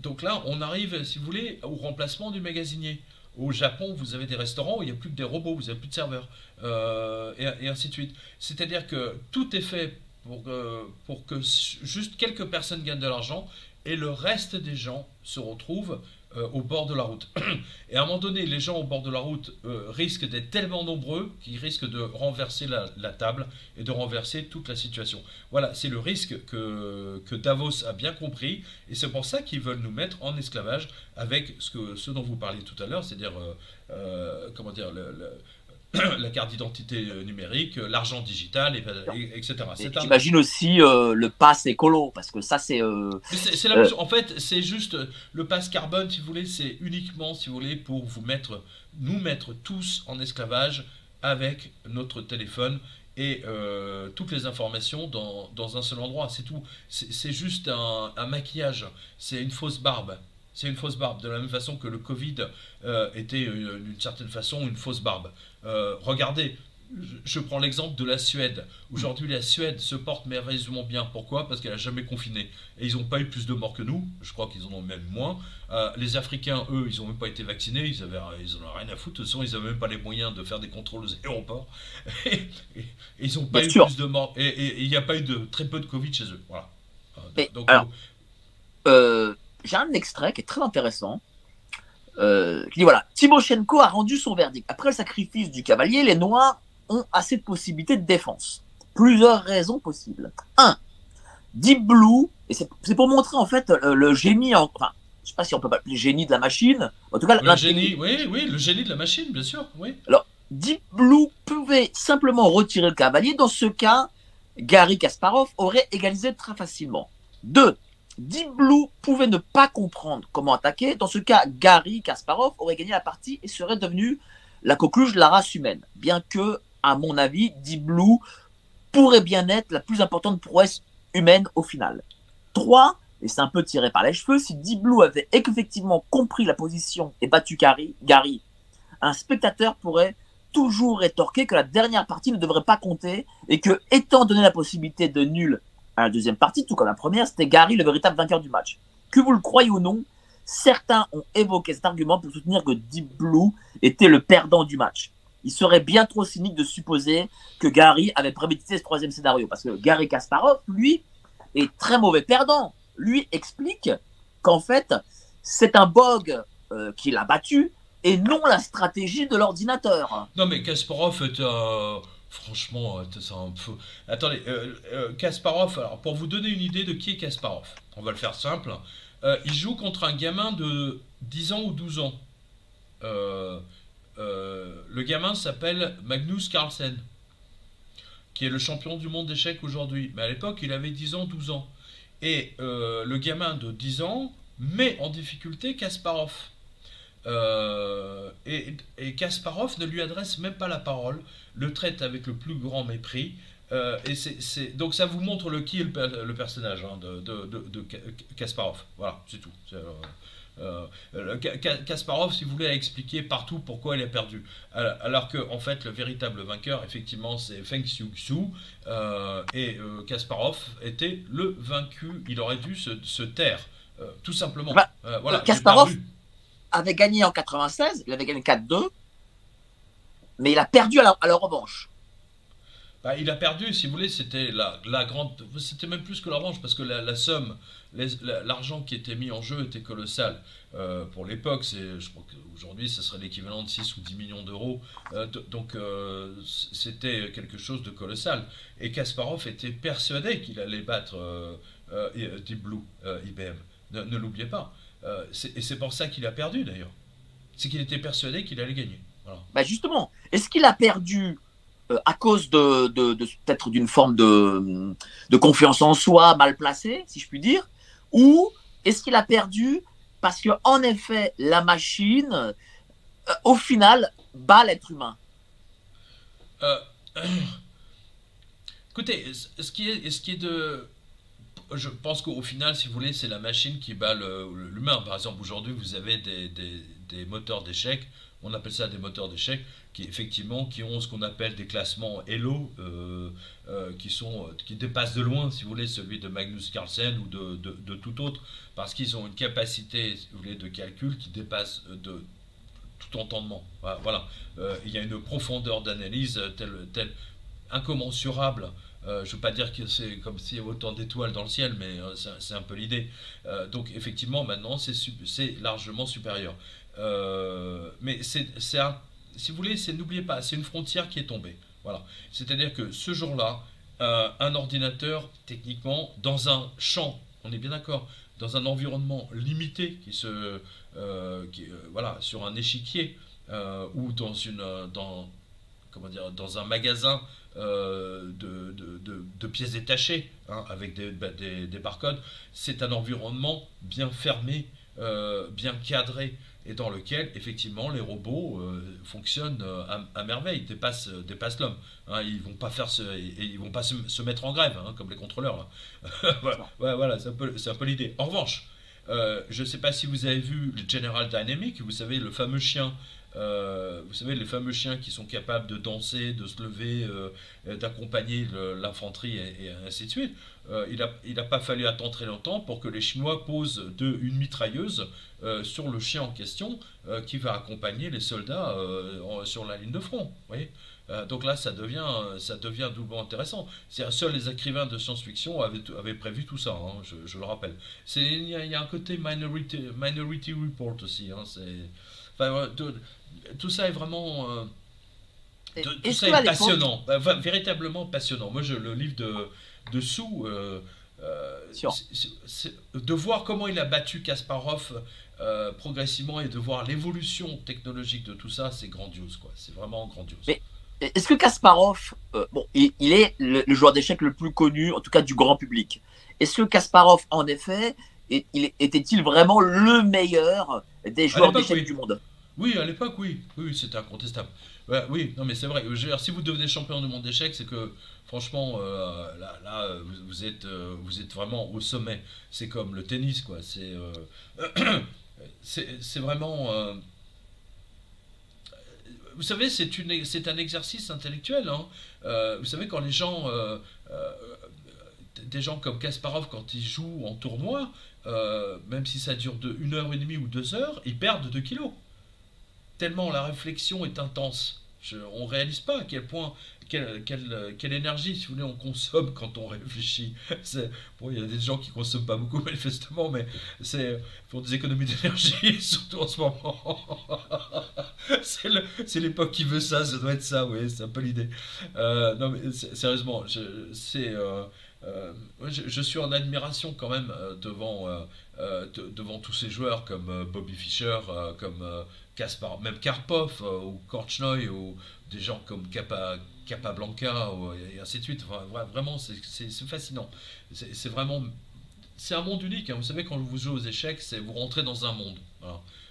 donc là, on arrive, si vous voulez, au remplacement du magasinier. Au Japon, vous avez des restaurants où il n'y a plus que des robots, vous n'avez plus de serveurs, et, ainsi de suite. C'est-à-dire que tout est fait pour que juste quelques personnes gagnent de l'argent et le reste des gens se retrouvent euh, au bord de la route. <clears throat> Et à un moment donné, les gens au bord de la route euh, risquent d'être tellement nombreux qu'ils risquent de renverser la, table et de renverser toute la situation. Voilà, c'est le risque que, que, Davos a bien compris, et c'est pour ça qu'ils veulent nous mettre en esclavage avec ce, que, ce dont vous parliez tout à l'heure, c'est-à-dire, euh, comment dire, le, <clears throat> la carte d'identité euh, numérique, euh, l'argent digital, etc. J'imagine aussi euh, le pass écolo, parce que ça, c'est. En fait, c'est juste le pass carbone, si vous voulez, c'est uniquement, si vous voulez, pour vous mettre, nous mettre tous en esclavage avec notre téléphone et toutes les informations dans, dans un seul endroit. C'est tout. C'est juste un, un maquillage. C'est une fausse barbe. C'est une fausse barbe, de la même façon que le Covid euh, était euh, d'une certaine façon une fausse barbe. Euh, regardez, je, prends l'exemple de la Suède. Aujourd'hui, la Suède se porte merveilleusement bien. Pourquoi? Parce qu'elle n'a jamais confiné. Et ils n'ont pas eu plus de morts que nous. Je crois qu'ils en ont même moins. les Africains, eux, ils n'ont même pas été vaccinés. Ils n'avaient ils ont rien à foutre. De toute façon, ils n'avaient même pas les moyens de faire des contrôles aux aéroports. <laughs> et, ils n'ont pas eu plus de morts. Et il n'y a pas eu de très peu de Covid chez eux. Voilà. Donc, alors, j'ai un extrait qui est très intéressant. Euh, qui dit voilà, Timoshenko a rendu son verdict. Après le sacrifice du cavalier, les Noirs ont assez de possibilités de défense. Plusieurs raisons possibles. Un, Deep Blue, et c'est pour montrer en fait le, génie, en, enfin, je sais pas si on peut pas le génie de la machine. En tout cas, le génie, oui, oui, le génie de la machine, bien sûr, oui. Alors, Deep Blue pouvait simplement retirer le cavalier. Dans ce cas, Gary Kasparov aurait égalisé très facilement. Deux, Deep Blue pouvait ne pas comprendre comment attaquer. Dans ce cas, Gary Kasparov aurait gagné la partie et serait devenu la coqueluche de la race humaine. Bien que, à mon avis, Deep Blue pourrait bien être la plus importante prouesse humaine au final. 3. Et c'est un peu tiré par les cheveux, si Deep Blue avait effectivement compris la position et battu Gary, Gary un spectateur pourrait toujours rétorquer que la dernière partie ne devrait pas compter et que, étant donné la possibilité de nul la deuxième partie, tout comme la première, c'était Gary le véritable vainqueur du match. Que vous le croyez ou non, certains ont évoqué cet argument pour soutenir que Deep Blue était le perdant du match. Il serait bien trop cynique de supposer que Gary avait prémédité ce troisième scénario, parce que Gary Kasparov, lui, est très mauvais perdant. Lui explique qu'en fait, c'est un bug euh, qu'il a battu et non la stratégie de l'ordinateur. Non mais Kasparov est un... Franchement, euh, c'est un peu. Attendez, euh, euh, Kasparov, alors pour vous donner une idée de qui est Kasparov, on va le faire simple. il joue contre un gamin de 10 ans ou 12 ans. le gamin s'appelle Magnus Carlsen, qui est le champion du monde d'échecs aujourd'hui. Mais à l'époque, il avait 10 ans, 12 ans. Et le gamin de 10 ans met en difficulté Kasparov. Et, et Kasparov ne lui adresse même pas la parole le traite avec le plus grand mépris. Euh, et donc ça vous montre le qui est le, personnage hein, de, de, Kasparov. Voilà, c'est tout. Euh, euh, Kasparov, si vous voulez, a expliqué partout pourquoi il a perdu. Alors que, en fait, le véritable vainqueur, effectivement, c'est Feng Xiu et Kasparov était le vaincu. Il aurait dû se, taire, tout simplement. Bah, voilà, Kasparov avait gagné en 96, il avait gagné 4-2 mais il a perdu à la, revanche. Bah, il a perdu, si vous voulez, c'était la, grande. C'était même plus que la revanche, parce que la, somme, l'argent qui était mis en jeu était colossal. Euh, pour l'époque, je crois qu'aujourd'hui, ce serait l'équivalent de 6 ou 10 millions d'euros. Euh, donc, euh, c'était quelque chose de colossal. Et Kasparov était persuadé qu'il allait battre Deep Blue, IBM. Ne l'oubliez pas. Et c'est pour ça qu'il a perdu d'ailleurs. C'est qu'il était persuadé qu'il allait gagner. Bah justement, est-ce qu'il a perdu à cause de, de, peut-être d'une forme de, de confiance en soi mal placée, si je puis dire, ou est-ce qu'il a perdu parce que en effet la machine, au final, bat l'être humain? Euh, <clears throat> écoutez, ce qui est, ce qui est de, je pense qu'au final, si vous voulez, c'est la machine qui bat l'humain. Par exemple, aujourd'hui, vous avez des, des, moteurs d'échecs, on appelle ça des moteurs d'échecs, qui effectivement qui ont ce qu'on appelle des classements Elo, euh, euh, qui sont qui dépassent de loin, si vous voulez, celui de Magnus Carlsen ou de, de, tout autre, parce qu'ils ont une capacité, si vous voulez, de calcul qui dépasse de tout entendement. Voilà, euh, il y a une profondeur d'analyse telle, telle incommensurable. Euh, je ne veux pas dire que c'est comme s'il y avait autant d'étoiles dans le ciel, mais euh, c'est un peu l'idée. donc effectivement, maintenant, c'est largement supérieur. mais c'est si vous voulez, n'oubliez pas, c'est une frontière qui est tombée. Voilà. C'est-à-dire que ce jour-là, un ordinateur, techniquement, dans un champ, on est bien d'accord, dans un environnement limité qui se, euh, euh, voilà, sur un échiquier euh, ou dans, une, dans, comment dire, dans un magasin de, de, de, pièces détachées hein, avec des, bah, des, des barcodes, c'est un environnement bien fermé, bien cadré et dans lequel effectivement les robots fonctionnent à, merveille, dépassent, dépassent l'homme. Hein, ils vont pas faire ils vont pas se, mettre en grève hein, comme les contrôleurs. <laughs> voilà, voilà c'est un peu, peu l'idée. En revanche, euh, je ne sais pas si vous avez vu le General Dynamic, vous savez, le fameux chien. Euh, vous savez, les fameux chiens qui sont capables de danser, de se lever, euh, d'accompagner l'infanterie et, ainsi de suite. il n'a pas fallu attendre très longtemps pour que les Chinois posent une mitrailleuse sur le chien en question qui va accompagner les soldats sur la ligne de front. Euh, donc là, ça devient, ça devient doublement intéressant. Seuls les écrivains de science-fiction avaient, prévu tout ça, hein, je, le rappelle. Il y, a un côté Minority, minority Report aussi. Hein, tout, ça est vraiment... Euh, tout ça est passionnant, bah, véritablement passionnant. Moi, je, le livre de, de Sou, euh, de voir comment il a battu Kasparov progressivement et de voir l'évolution technologique de tout ça, c'est grandiose, quoi. C'est vraiment grandiose. Est-ce que Kasparov, euh, bon, il, est le, joueur d'échecs le plus connu, en tout cas du grand public. Est-ce que Kasparov, en effet, était-il vraiment le meilleur des joueurs d'échecs du monde? Oui, à l'époque, oui. Oui, c'était incontestable. oui, non, mais c'est vrai. si vous devenez champion du monde d'échecs, c'est que, franchement, euh, là, vous, êtes, euh, vous êtes vraiment au sommet. C'est comme le tennis, quoi. C'est, <coughs> c'est vraiment vous savez, c'est un exercice intellectuel. Hein. Euh, vous savez, quand les gens, euh, euh, des gens comme Kasparov, quand ils jouent en tournoi, même si ça dure de une heure et demie ou deux heures, ils perdent 2 kilos. Tellement la réflexion est intense. on ne réalise pas à quel point quelle, quelle, énergie, si vous voulez, on consomme <laughs> quand on réfléchit. Bon, il y a des gens qui ne consomment pas beaucoup, <laughs> manifestement, mais c'est pour des économies d'énergie, <laughs> surtout en ce moment. c'est l'époque qui veut ça, ça doit être ça, oui, c'est un peu l'idée. Euh, non, mais sérieusement, je, c'est, euh, euh, je, suis en admiration quand même devant, devant tous ces joueurs comme Bobby Fischer, comme Même Karpov ou Korchnoi ou des gens comme Kappa, Capablanca et ainsi de suite. vraiment, c'est fascinant. C'est vraiment. C'est un monde unique. Hein. Vous savez, quand vous jouez aux échecs, c'est vous rentrez dans un monde.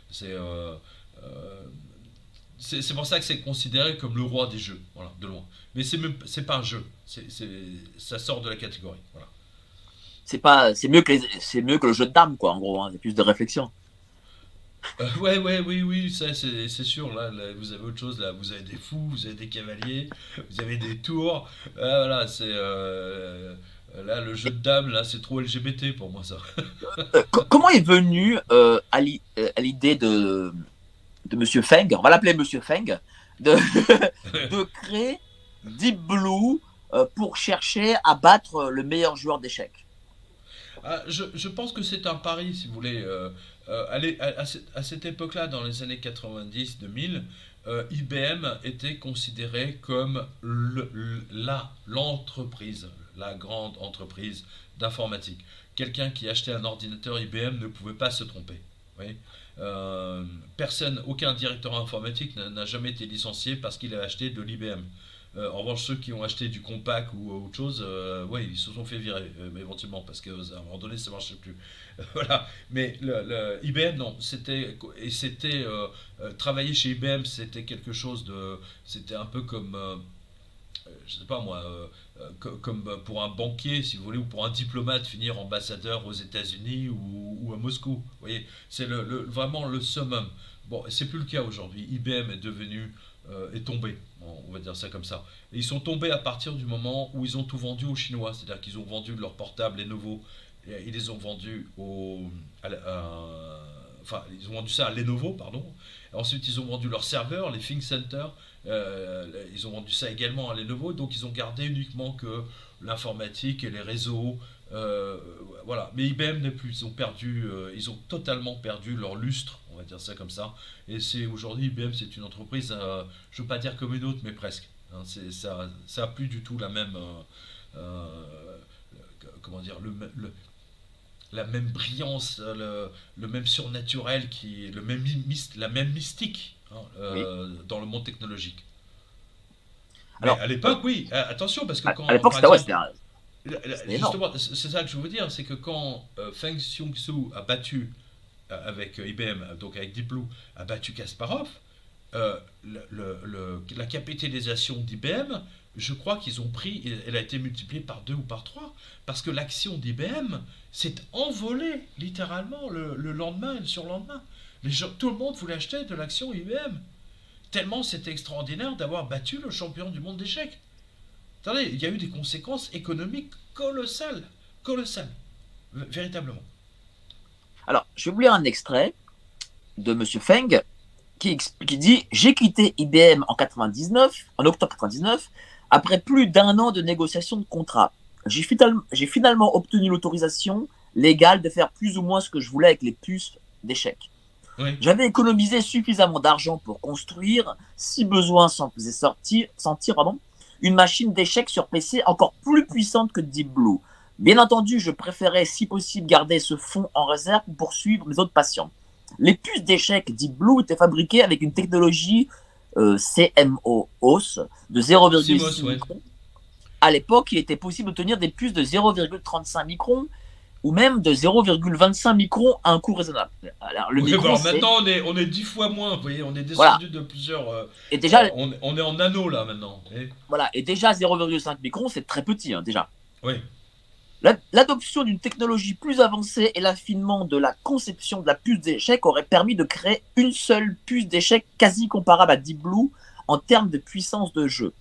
C'est. Euh, euh, c'est pour ça que c'est considéré comme le roi des jeux, voilà, de loin. Mais c'est pas un jeu, ça sort de la catégorie, voilà. C'est mieux que mieux que le jeu de dames, quoi, en gros. Hein. c'est plus de réflexion. Euh, ouais, ouais, oui, oui, ça c'est sûr. Là, vous avez autre chose. Là, vous avez des fous, vous avez des cavaliers, vous avez des tours. Ah, voilà, c'est euh, là le jeu de dames. Là, c'est trop LGBT pour moi ça. Euh, comment est venu à l'idée de de Monsieur Feng On va l'appeler Monsieur Feng de, <laughs> de créer Deep Blue pour chercher à battre le meilleur joueur d'échecs? Ah, je, je, pense que c'est un pari, si vous voulez. Euh, à, cette époque-là, dans les années 90-2000, euh, IBM était considéré comme l'entreprise, la grande entreprise d'informatique. Quelqu'un qui achetait un ordinateur IBM ne pouvait pas se tromper. personne, aucun directeur informatique n'a jamais été licencié parce qu'il a acheté de l'IBM. Euh, en revanche, ceux qui ont acheté du compact ou autre chose, euh, ils se sont fait virer euh, éventuellement parce qu'à un moment donné, ça marchait plus. <laughs> voilà. Mais IBM, non, c'était et c'était travailler chez IBM, c'était quelque chose de, c'était un peu comme, je sais pas moi, comme pour un banquier, si vous voulez, ou pour un diplomate finir ambassadeur aux États-Unis ou, à Moscou. Vous voyez, c'est le, vraiment le summum. Bon, c'est plus le cas aujourd'hui. IBM est devenu est tombé on va dire ça comme ça. Et ils sont tombés à partir du moment où ils ont tout vendu aux Chinois, c'est-à-dire qu'ils ont vendu leurs portables les nouveaux, ils les ont vendus au, enfin ils ont vendu ça à Lenovo, pardon. ensuite ils ont vendu leurs serveurs, les Think Center, euh, ils ont vendu ça également à Lenovo, donc ils ont gardé uniquement que l'informatique et les réseaux, euh, voilà. Mais IBM n'est plus, ils ont perdu, euh, ils ont totalement perdu leur lustre, on va dire ça comme ça. Et c'est aujourd'hui IBM, c'est une entreprise, je veux pas dire comme une autre, mais presque. Hein. ça, ça a plus du tout la même, comment dire, le, la même brillance, le, même surnaturel, qui, le même la même mystique hein, dans le monde technologique. Alors, à l'époque, oui. Attention, parce que quand. À l'époque, c'était Justement, c'est ça que je veux dire, c'est que quand euh, Feng Xiongsu a battu euh, avec euh, IBM, donc avec Deep Blue, a battu Kasparov, le, la capitalisation d'IBM, je crois qu'ils ont pris, elle a été multipliée par deux ou par trois, parce que l'action d'IBM s'est envolée littéralement le, lendemain et le surlendemain. Les tout le monde voulait acheter de l'action IBM. Tellement c'était extraordinaire d'avoir battu le champion du monde d'échecs. Attendez, il y a eu des conséquences économiques colossales, colossales, véritablement. Alors, je vais vous lire un extrait de M. Feng qui, qui dit J'ai quitté IBM en 99, en octobre 99, après plus d'un an de négociation de contrat. J'ai finalement obtenu l'autorisation légale de faire plus ou moins ce que je voulais avec les puces d'échecs. J'avais économisé suffisamment d'argent pour construire, si besoin s'en faisait sortir, sentir, pardon, une machine d'échecs sur PC encore plus puissante que Deep Blue. Bien entendu, je préférais si possible garder ce fonds en réserve pour poursuivre mes autres patients. Les puces d'échecs Deep Blue étaient fabriquées avec une technologie euh, CMOS de 0,6 microns. À l'époque, il était possible d'obtenir des puces de 0,35 microns ou même de 0,25 microns à un coût raisonnable. Alors, le maintenant, on est, on est 10 fois moins, vous voyez, on est descendu de plusieurs... Euh, et déjà, euh, on, est en nano, là, maintenant. Voilà, et déjà 0,5 microns, c'est très petit, hein, déjà. Oui. L'adoption d'une technologie plus avancée et l'affinement de la conception de la puce d'échec aurait permis de créer une seule puce d'échec quasi comparable à Deep Blue en termes de puissance de jeu.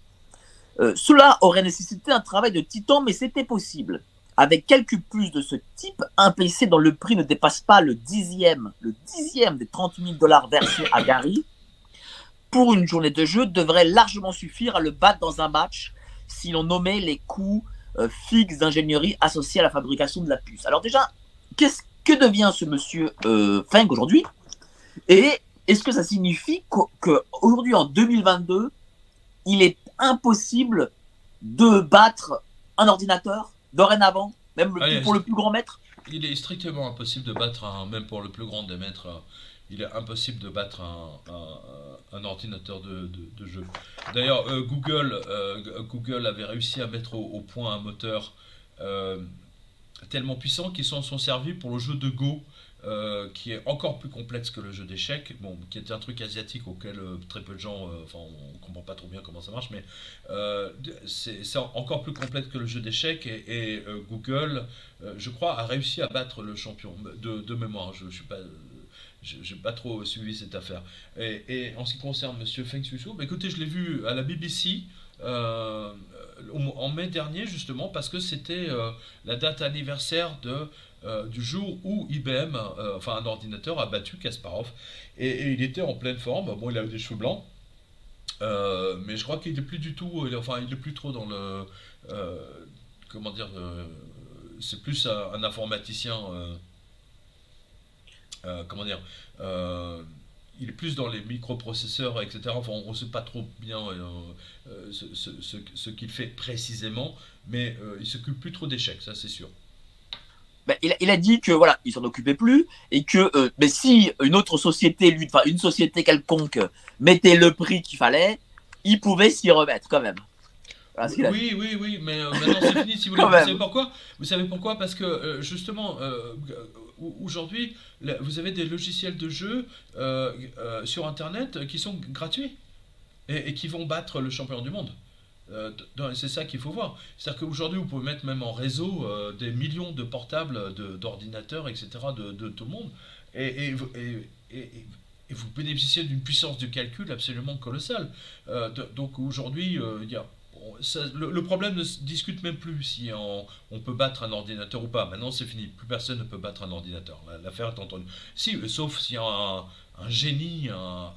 Euh, cela aurait nécessité un travail de titan, mais c'était possible. Avec quelques puces de ce type, un PC dont le prix ne dépasse pas le dixième, le dixième des 30 000 dollars versés à Gary pour une journée de jeu devrait largement suffire à le battre dans un match si l'on nommait les coûts euh, fixes d'ingénierie associés à la fabrication de la puce. Alors déjà, qu'est-ce que devient ce monsieur euh, Feng aujourd'hui? Et est-ce que ça signifie qu'aujourd'hui, en 2022, il est impossible de battre un ordinateur dorénavant, même pour le plus grand maître? Il est strictement impossible de battre, un, même pour le plus grand des maîtres, il est impossible de battre un, ordinateur de, jeu. D'ailleurs, euh, Google, euh, Google avait réussi à mettre au, point un moteur euh, tellement puissant qu'ils s'en sont servis pour le jeu de Go qui est encore plus complexe que le jeu d'échecs, bon, qui était un truc asiatique auquel très peu de gens, enfin on comprend pas trop bien comment ça marche, mais c'est encore plus complexe que le jeu d'échecs et, Google, je crois, a réussi à battre le champion de, mémoire. Je, je suis pas j'ai pas trop suivi cette affaire. Et, en ce qui concerne Monsieur Feng Shui, bah, écoutez, je l'ai vu à la BBC en mai dernier justement parce que c'était la date anniversaire euh, du jour où IBM, euh, enfin un ordinateur, a battu Kasparov. Et, il était en pleine forme. Bon, il avait des cheveux blancs. Euh, mais je crois qu'il n'est plus du tout, enfin il n'est plus trop dans le, comment dire, c'est plus un, informaticien, comment dire, il est plus dans les microprocesseurs, etc. Enfin, on ne sait pas trop bien ce, qu'il fait précisément, mais il s'occupe plus trop d'échecs, ça c'est sûr. ben, il, a dit que voilà, il s'en occupait plus et que mais si une autre société, une société quelconque mettait le prix qu'il fallait, il pouvait s'y remettre quand même. Oui, oui, oui, mais maintenant c'est fini si vous <laughs> voulez. Vous savez pourquoi? Vous savez pourquoi? Parce que justement, aujourd'hui, vous avez des logiciels de jeu sur Internet qui sont gratuits et, qui vont battre le champion du monde. Euh, c'est ça qu'il faut voir. C'est-à-dire qu'aujourd'hui, vous pouvez mettre même en réseau euh, des millions de portables, d'ordinateurs, etc., de, tout le monde. Et, vous bénéficiez d'une puissance de calcul absolument colossale. Euh, donc aujourd'hui, le, problème ne se discute même plus si on, peut battre un ordinateur ou pas. Maintenant, c'est fini. Plus personne ne peut battre un ordinateur. L'affaire est entendue. Si, sauf si un, génie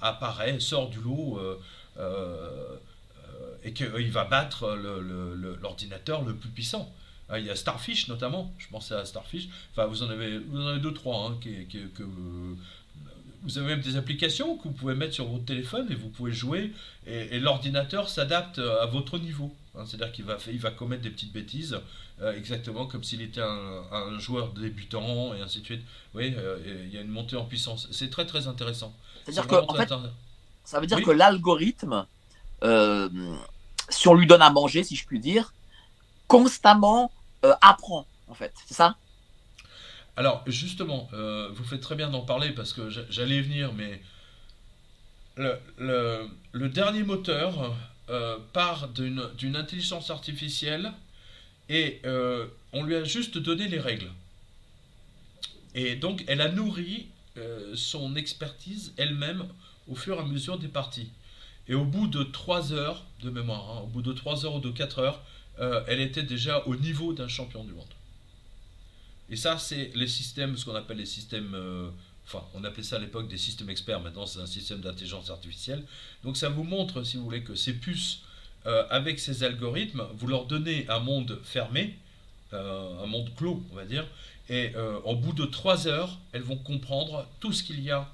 apparaît, sort du lot et qu'il va battre l'ordinateur le, plus puissant. Ah, il y a Starfish notamment, je pensais à Starfish. Enfin, vous en avez, deux, trois. Hein, que, vous avez même des applications que vous pouvez mettre sur votre téléphone et vous pouvez jouer. Et, l'ordinateur s'adapte à votre niveau. Hein. C'est-à-dire qu'il va, il va commettre des petites bêtises, euh, exactement comme s'il était un, joueur débutant et ainsi de suite. Oui, euh, il y a une montée en puissance. C'est très très intéressant. C'est-à-dire que, fait, ça veut dire que l'algorithme euh, si on lui donne à manger, si je puis dire, constamment euh, apprend, en fait. C'est ça? Alors, justement, euh, vous faites très bien d'en parler parce que j'allais venir, mais le, dernier moteur euh, part d'une intelligence artificielle et on lui a juste donné les règles. Et donc, elle a nourri son expertise elle-même au fur et à mesure des parties. Et au bout de 3 heures de mémoire, hein, au bout de 3 heures ou de 4 heures, euh, elle était déjà au niveau d'un champion du monde. Et ça, c'est les systèmes, ce qu'on appelle les systèmes, euh, enfin, on appelait ça à l'époque des systèmes experts, maintenant c'est un système d'intelligence artificielle. Donc ça vous montre, si vous voulez, que ces puces, euh, avec ces algorithmes, vous leur donnez un monde fermé, un monde clos, on va dire, et au bout de 3 heures, elles vont comprendre tout ce qu'il y a,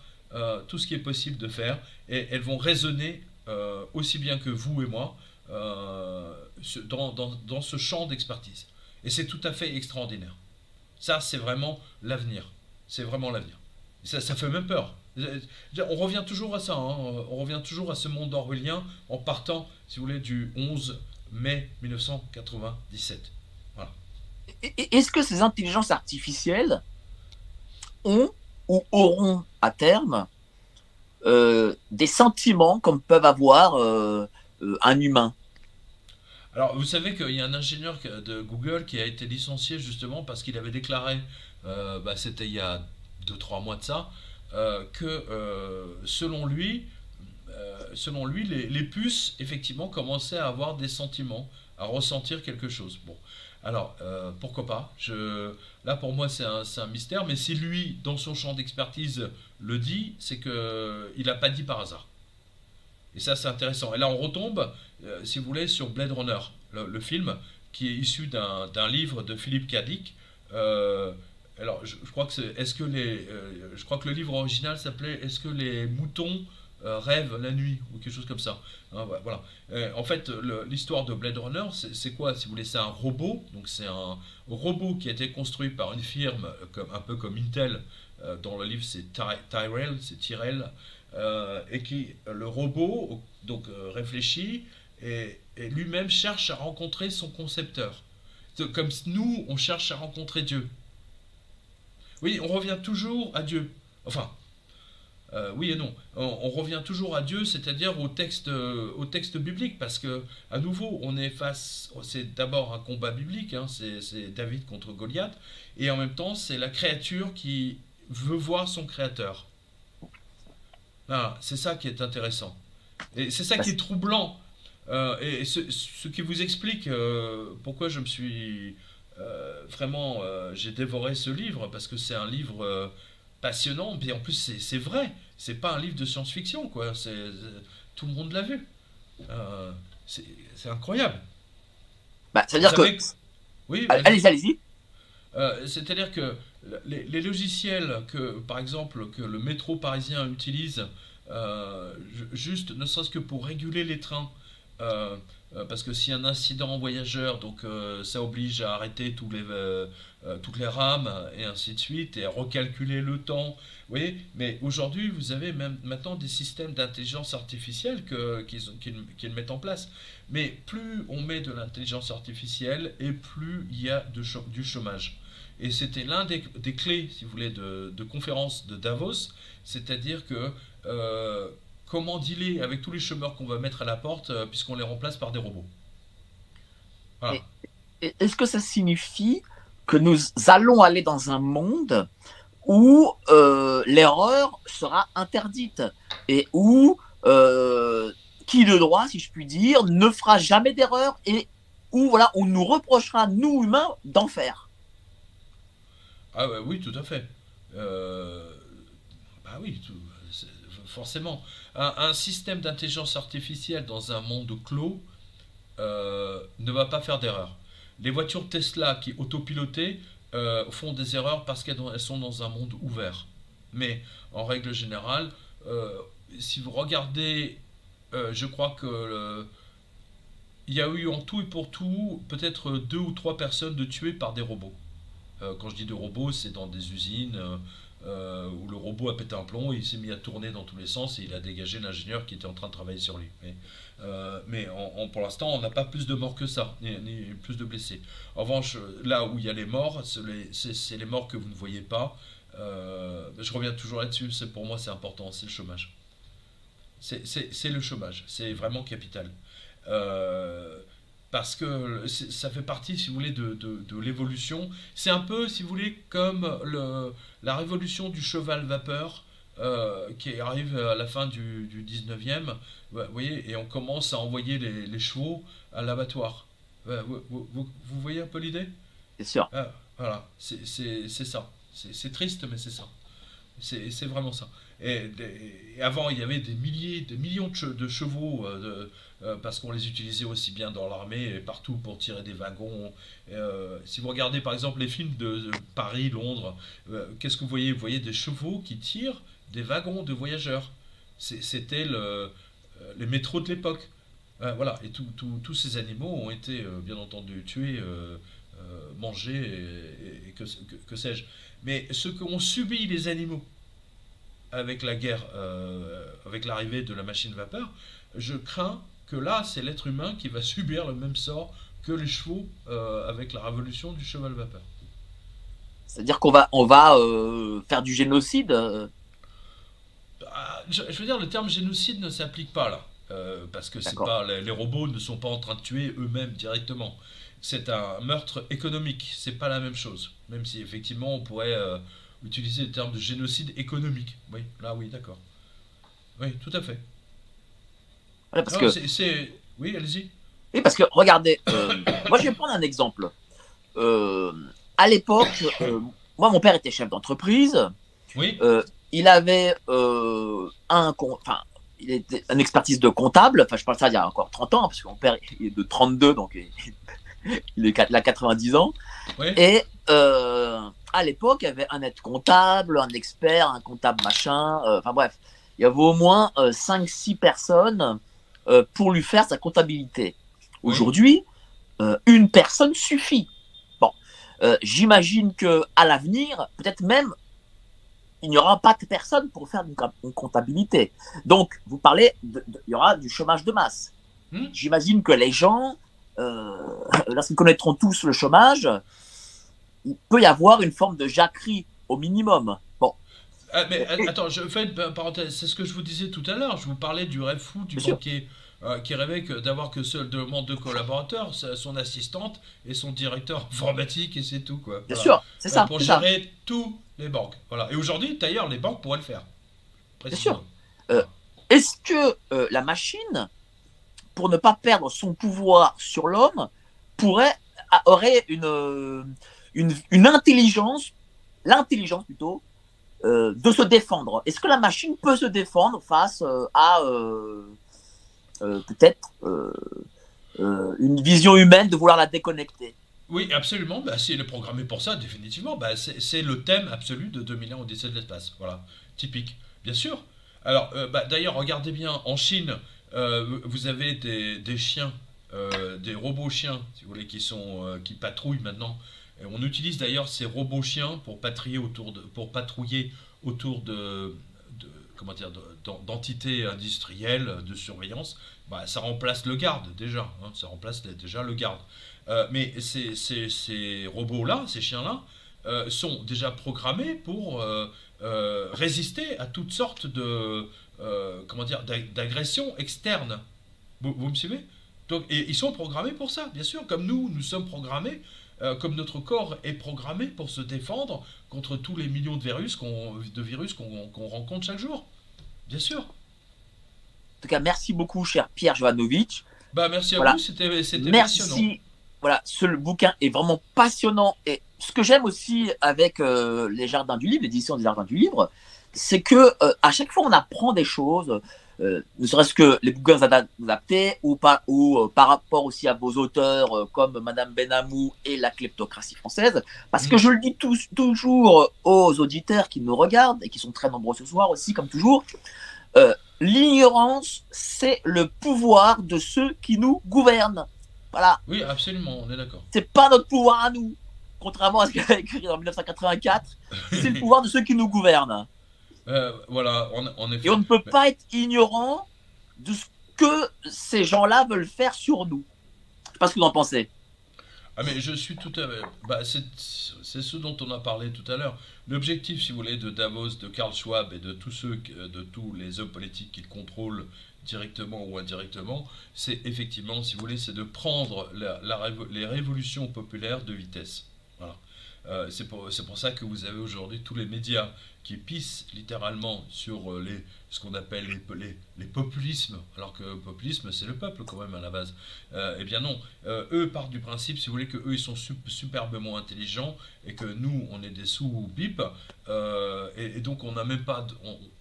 tout ce qui est possible de faire, et elles vont raisonner euh, aussi bien que vous et moi, euh, dans, ce champ d'expertise. Et c'est tout à fait extraordinaire. Ça, c'est vraiment l'avenir. C'est vraiment l'avenir. Ça, ça fait même peur. On revient toujours à ça, hein. on revient toujours à ce monde orwellien en partant, si vous voulez, du 11 mai 1997. Voilà. Est-ce que ces intelligences artificielles ont ou auront à terme euh, des sentiments comme peuvent avoir euh, euh, un humain? Alors, vous savez qu'il y a un ingénieur de Google qui a été licencié justement parce qu'il avait déclaré, bah, c'était il y a 2-3 mois de ça, que selon lui, selon lui les, puces, effectivement, commençaient à avoir des sentiments, à ressentir quelque chose. Bon, alors, euh, pourquoi pas? Là, pour moi, c'est un, mystère, mais si lui, dans son champ d'expertise, le dit, c'est qu'il n'a pas dit par hasard. Et ça, c'est intéressant. Et là, on retombe, euh, si vous voulez, sur Blade Runner, le, film, qui est issu d'un livre de Philippe Cadic. Euh, alors, je, crois que est-ce que les, je crois que le livre original s'appelait Est-ce que les moutons euh, rêve la nuit ou quelque chose comme ça. Hein, voilà. Euh, en fait, l'histoire de Blade Runner, c'est quoi Si vous voulez, c'est un robot. Donc c'est un robot qui a été construit par une firme comme, un peu comme Intel. Euh, dans le livre, c'est Tyrell, c'est Tyrell, et qui le robot donc réfléchit et, lui-même cherche à rencontrer son concepteur. Comme nous, on cherche à rencontrer Dieu. Oui, on revient toujours à Dieu. Enfin, euh, oui et non. On, revient toujours à Dieu, c'est-à-dire au texte, euh, au texte biblique, parce que à nouveau, on est face. C'est d'abord un combat biblique, hein, c'est David contre Goliath, et en même temps, c'est la créature qui veut voir son créateur. C'est ça qui est intéressant. Et c'est ça qui est troublant. Euh, et ce, qui vous explique pourquoi je me suis vraiment. J'ai dévoré ce livre, parce que c'est un livre passionnant, mais en plus c'est vrai, c'est pas un livre de science-fiction, quoi. C'est tout le monde l'a vu. Euh, c'est incroyable. Bah, c'est-à-dire que. Oui, allez-y, allez-y. Euh, c'est-à-dire que les, logiciels que, par exemple, que le métro parisien utilise, euh, juste ne serait-ce que pour réguler les trains, parce que si un incident voyageur, donc ça oblige à arrêter toutes les rames et ainsi de suite, et à recalculer le temps. Oui, mais aujourd'hui, vous avez même maintenant des systèmes d'intelligence artificielle qui, le mettent en place. Mais plus on met de l'intelligence artificielle, et plus il y a du chômage. Et c'était l'un des, clés, si vous voulez, de, conférence de Davos, c'est-à-dire que euh, comment dealer avec tous les chômeurs qu'on va mettre à la porte euh, puisqu'on les remplace par des robots. Est-ce que ça signifie que nous allons aller dans un monde où euh, l'erreur sera interdite et où qui de droit, si je puis dire, ne fera jamais d'erreur et où voilà, on nous reprochera, nous humains, d'en faire? Ah oui, tout à fait. Euh, bah oui, forcément. Un, système d'intelligence artificielle dans un monde clos euh, ne va pas faire d'erreur. Les voitures Tesla qui autopilotées euh, font des erreurs parce qu'elles sont dans un monde ouvert. Mais en règle générale, si vous regardez, je crois que il y a eu en tout et pour tout peut-être deux ou trois personnes de tuées par des robots. Euh, quand je dis de robots, c'est dans des usines euh, euh, où le robot a pété un plomb, il s'est mis à tourner dans tous les sens et il a dégagé l'ingénieur qui était en train de travailler sur lui. Mais, pour l'instant, on n'a pas plus de morts que ça, ni, plus de blessés. En revanche, là où il y a les morts, c'est les morts que vous ne voyez pas. je reviens toujours là-dessus, pour moi c'est important, c'est le chômage. C'est le chômage, c'est vraiment capital. Parce que ça fait partie, si vous voulez, de, l'évolution. C'est un peu, si vous voulez, comme le, la révolution du cheval vapeur euh, qui arrive à la fin du, du 19e, vous voyez, et on commence à envoyer les, chevaux à l'abattoir. Vous, vous, voyez un peu l'idée? C'est sûr. Ah, voilà, c'est ça. C'est triste, mais c'est ça. C'est vraiment ça. Et, avant, il y avait des milliers, des millions de, chevaux, euh, euh, parce qu'on les utilisait aussi bien dans l'armée et partout pour tirer des wagons. Euh, si vous regardez par exemple les films de, Paris, Londres, qu'est-ce que vous voyez? Vous voyez des chevaux qui tirent des wagons de voyageurs. C'était le, les métros de l'époque. voilà, et tous ces animaux ont été bien entendu tués, mangés, et, que, sais-je. Mais ce qu'ont subi les animaux, avec la guerre, euh, avec l'arrivée de la machine vapeur, je crains que là, c'est l'être humain qui va subir le même sort que les chevaux euh, avec la révolution du cheval vapeur. C'est-à-dire qu'on va, on va euh, faire du génocide ah, je, veux dire, le terme génocide ne s'applique pas là. parce que c'est pas, les, robots ne sont pas en train de tuer eux-mêmes directement. C'est un meurtre économique, c'est pas la même chose. Même si effectivement on pourrait utiliser le terme de génocide économique. Oui, là, oui, d'accord. Oui, tout à fait. Parce que... c'est, Oui, allez-y. Oui, parce que regardez, euh, <coughs> moi je vais prendre un exemple. Euh, à l'époque, euh, moi mon père était chef d'entreprise. Oui. il avait un, enfin, il était une expertise de comptable. Enfin, je parle ça il y a encore 30 ans, parce que mon père est de 32, donc il, <laughs> est, il a 90 ans. Oui. Et à l'époque, il y avait un aide comptable, un expert, un comptable machin, enfin bref, il y avait au moins 5-6 euh, personnes euh, pour lui faire sa comptabilité. Aujourd'hui, une personne suffit. Bon, j'imagine que à l'avenir, peut-être même, il n'y aura pas de personne pour faire une, comptabilité. Donc, vous parlez, il y aura du chômage de masse. Hmm. J'imagine que les gens, lorsqu'ils connaîtront tous le chômage, il peut y avoir une forme de jacquerie au minimum. Ah, mais attends, je fais une parenthèse. C'est ce que je vous disais tout à l'heure. Je vous parlais du rêve fou du banquier euh, qui rêvait d'avoir que seul demande deux collaborateurs, son assistante et son directeur informatique et c'est tout quoi. Bien sûr, c'est ça. Pour gérer tous les banques. Voilà. Et aujourd'hui, d'ailleurs, les banques pourraient le faire. Bien sûr. Euh, est-ce que euh, la machine, pour ne pas perdre son pouvoir sur l'homme, pourrait aurait une une, intelligence, l'intelligence plutôt, euh, de se défendre. Est-ce que la machine peut se défendre face euh, à euh, peut-être une vision humaine de vouloir la déconnecter? Oui, absolument. Bah, si elle est programmée pour ça, définitivement. Bah, c'est le thème absolu de 2001 Odyssée de l'espace. Voilà, typique. Bien sûr. Alors, bah, d'ailleurs, regardez bien, en Chine, vous avez des, des chiens des robots chiens, si vous voulez, qui, sont, qui patrouillent maintenant. On utilise d'ailleurs ces robots chiens pour, patrouiller autour de, pour patrouiller autour de, comment dire, d'entités industrielles de surveillance. Bah, ça remplace le garde déjà, hein, ça remplace déjà le garde. mais ces, robots-là, ces chiens-là, sont déjà programmés pour euh, résister à toutes sortes de euh, comment dire d'agressions externes. Vous, me suivez? Donc, et ils sont programmés pour ça, bien sûr, comme nous, nous sommes programmés, euh, comme notre corps est programmé pour se défendre contre tous les millions de virus qu'on de virus qu'on rencontre chaque jour. Bien sûr. En tout cas, merci beaucoup, cher Pierre Jovanovic. Bah, merci à vous, c'était Merci. Voilà, ce bouquin est vraiment passionnant et ce que j'aime aussi avec euh, les Jardins du Livre, l'édition des Jardins du Livre, c'est que euh, à chaque fois on apprend des choses, euh, ne serait-ce que les bouquins adaptés ou, pas, ou par rapport aussi à vos auteurs comme Madame Benamou et la kleptocratie française, parce que mm. je le dis toujours aux auditeurs qui nous regardent et qui sont très nombreux ce soir aussi, comme toujours, l'ignorance c'est le pouvoir de ceux qui nous gouvernent. Voilà. Oui, absolument, on est d'accord. C'est pas notre pouvoir à nous contrairement à ce qu'il a écrit en 1984, <laughs> c'est le pouvoir de ceux qui nous gouvernent. Euh, voilà. Et on ne peut pas être ignorant de ce que ces gens-là veulent faire sur nous. Je ne sais pas ce que vous en pensez. Ah mais je suis tout à fait... Bah, c'est ce dont on a parlé tout à l'heure. L'objectif, si vous voulez, de Davos, de Karl Schwab et de tous ceux, de tous les hommes politiques qui contrôlent directement ou indirectement, c'est effectivement, si vous voulez, c'est de prendre les révolutions populaires de vitesse. Euh, c'est pour, ça que vous avez aujourd'hui tous les médias qui pissent littéralement sur euh, les, ce qu'on appelle les, les, populismes, alors que populisme c'est le peuple quand même à la base. Euh, eh bien non, eux partent du principe, si vous voulez, que eux ils sont superbement intelligents et que nous on est des sous-bip, et, donc on n'a même pas,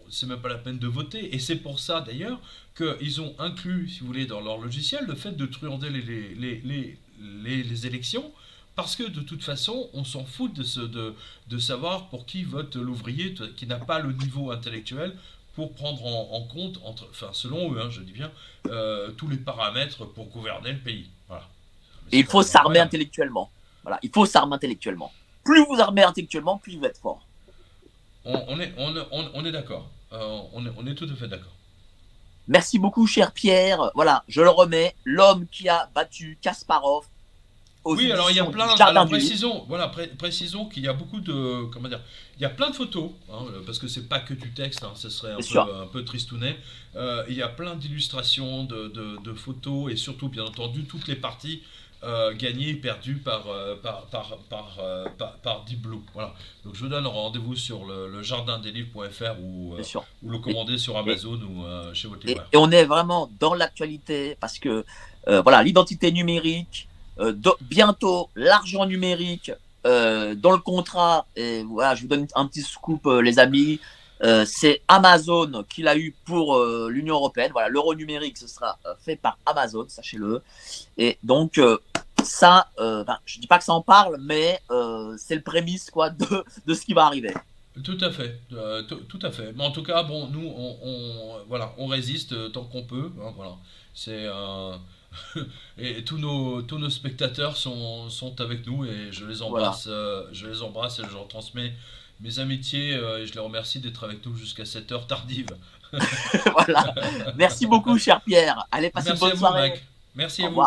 c'est même pas la peine de voter. Et c'est pour ça d'ailleurs qu'ils ont inclus, si vous voulez, dans leur logiciel le fait de truander les, les élections parce que de toute façon, on s'en fout de, de, savoir pour qui vote l'ouvrier qui n'a pas le niveau intellectuel pour prendre en, compte, entre, enfin selon eux, hein, je dis bien, euh, tous les paramètres pour gouverner le pays. Et il faut s'armer intellectuellement. Voilà, il faut s'armer intellectuellement. Plus vous armez intellectuellement, plus vous êtes fort. On, est, on, est d'accord. Euh, on, est, on est tout à fait d'accord. Merci beaucoup, cher Pierre. Voilà, je le remets. L'homme qui a battu Kasparov oui, alors il y a plein. Alors précisons, voilà, précisons qu'il y a beaucoup de, comment dire, il y a plein de photos, hein, parce que c'est pas que du texte, hein, ce serait un peu, un peu, tristounet. Euh, il y a plein d'illustrations, de, de, photos et surtout, bien entendu, toutes les parties euh, gagnées et perdues par euh, par par par, par, par, Deep Blue. Voilà. Donc je vous donne rendez-vous sur le, le jardindeslivres.fr ou ou le commander sur Amazon ou chez votre et, et, on est vraiment dans l'actualité parce que voilà l'identité numérique euh, bientôt, l'argent numérique euh, dans le contrat, et voilà, je vous donne un petit scoop, euh, les amis. c'est Amazon qui l'a eu pour l'Union européenne. Voilà, l'euro numérique, ce sera fait par Amazon, sachez-le. Et donc, ça, je dis pas que ça en parle, mais c'est le prémisse quoi de, de, ce qui va arriver. Tout à fait, tout à fait. Mais en tout cas, bon, nous, on, voilà, on résiste tant qu'on peut. Hein, voilà, c'est <laughs> et tous nos, tous nos spectateurs sont, sont avec nous et je les embrasse, euh, je les embrasse et je leur transmets mes amitiés euh, et je les remercie d'être avec nous jusqu'à cette heure tardive. <laughs> voilà. Merci beaucoup, cher Pierre. Allez, passez une bonne soirée. Merci à vous.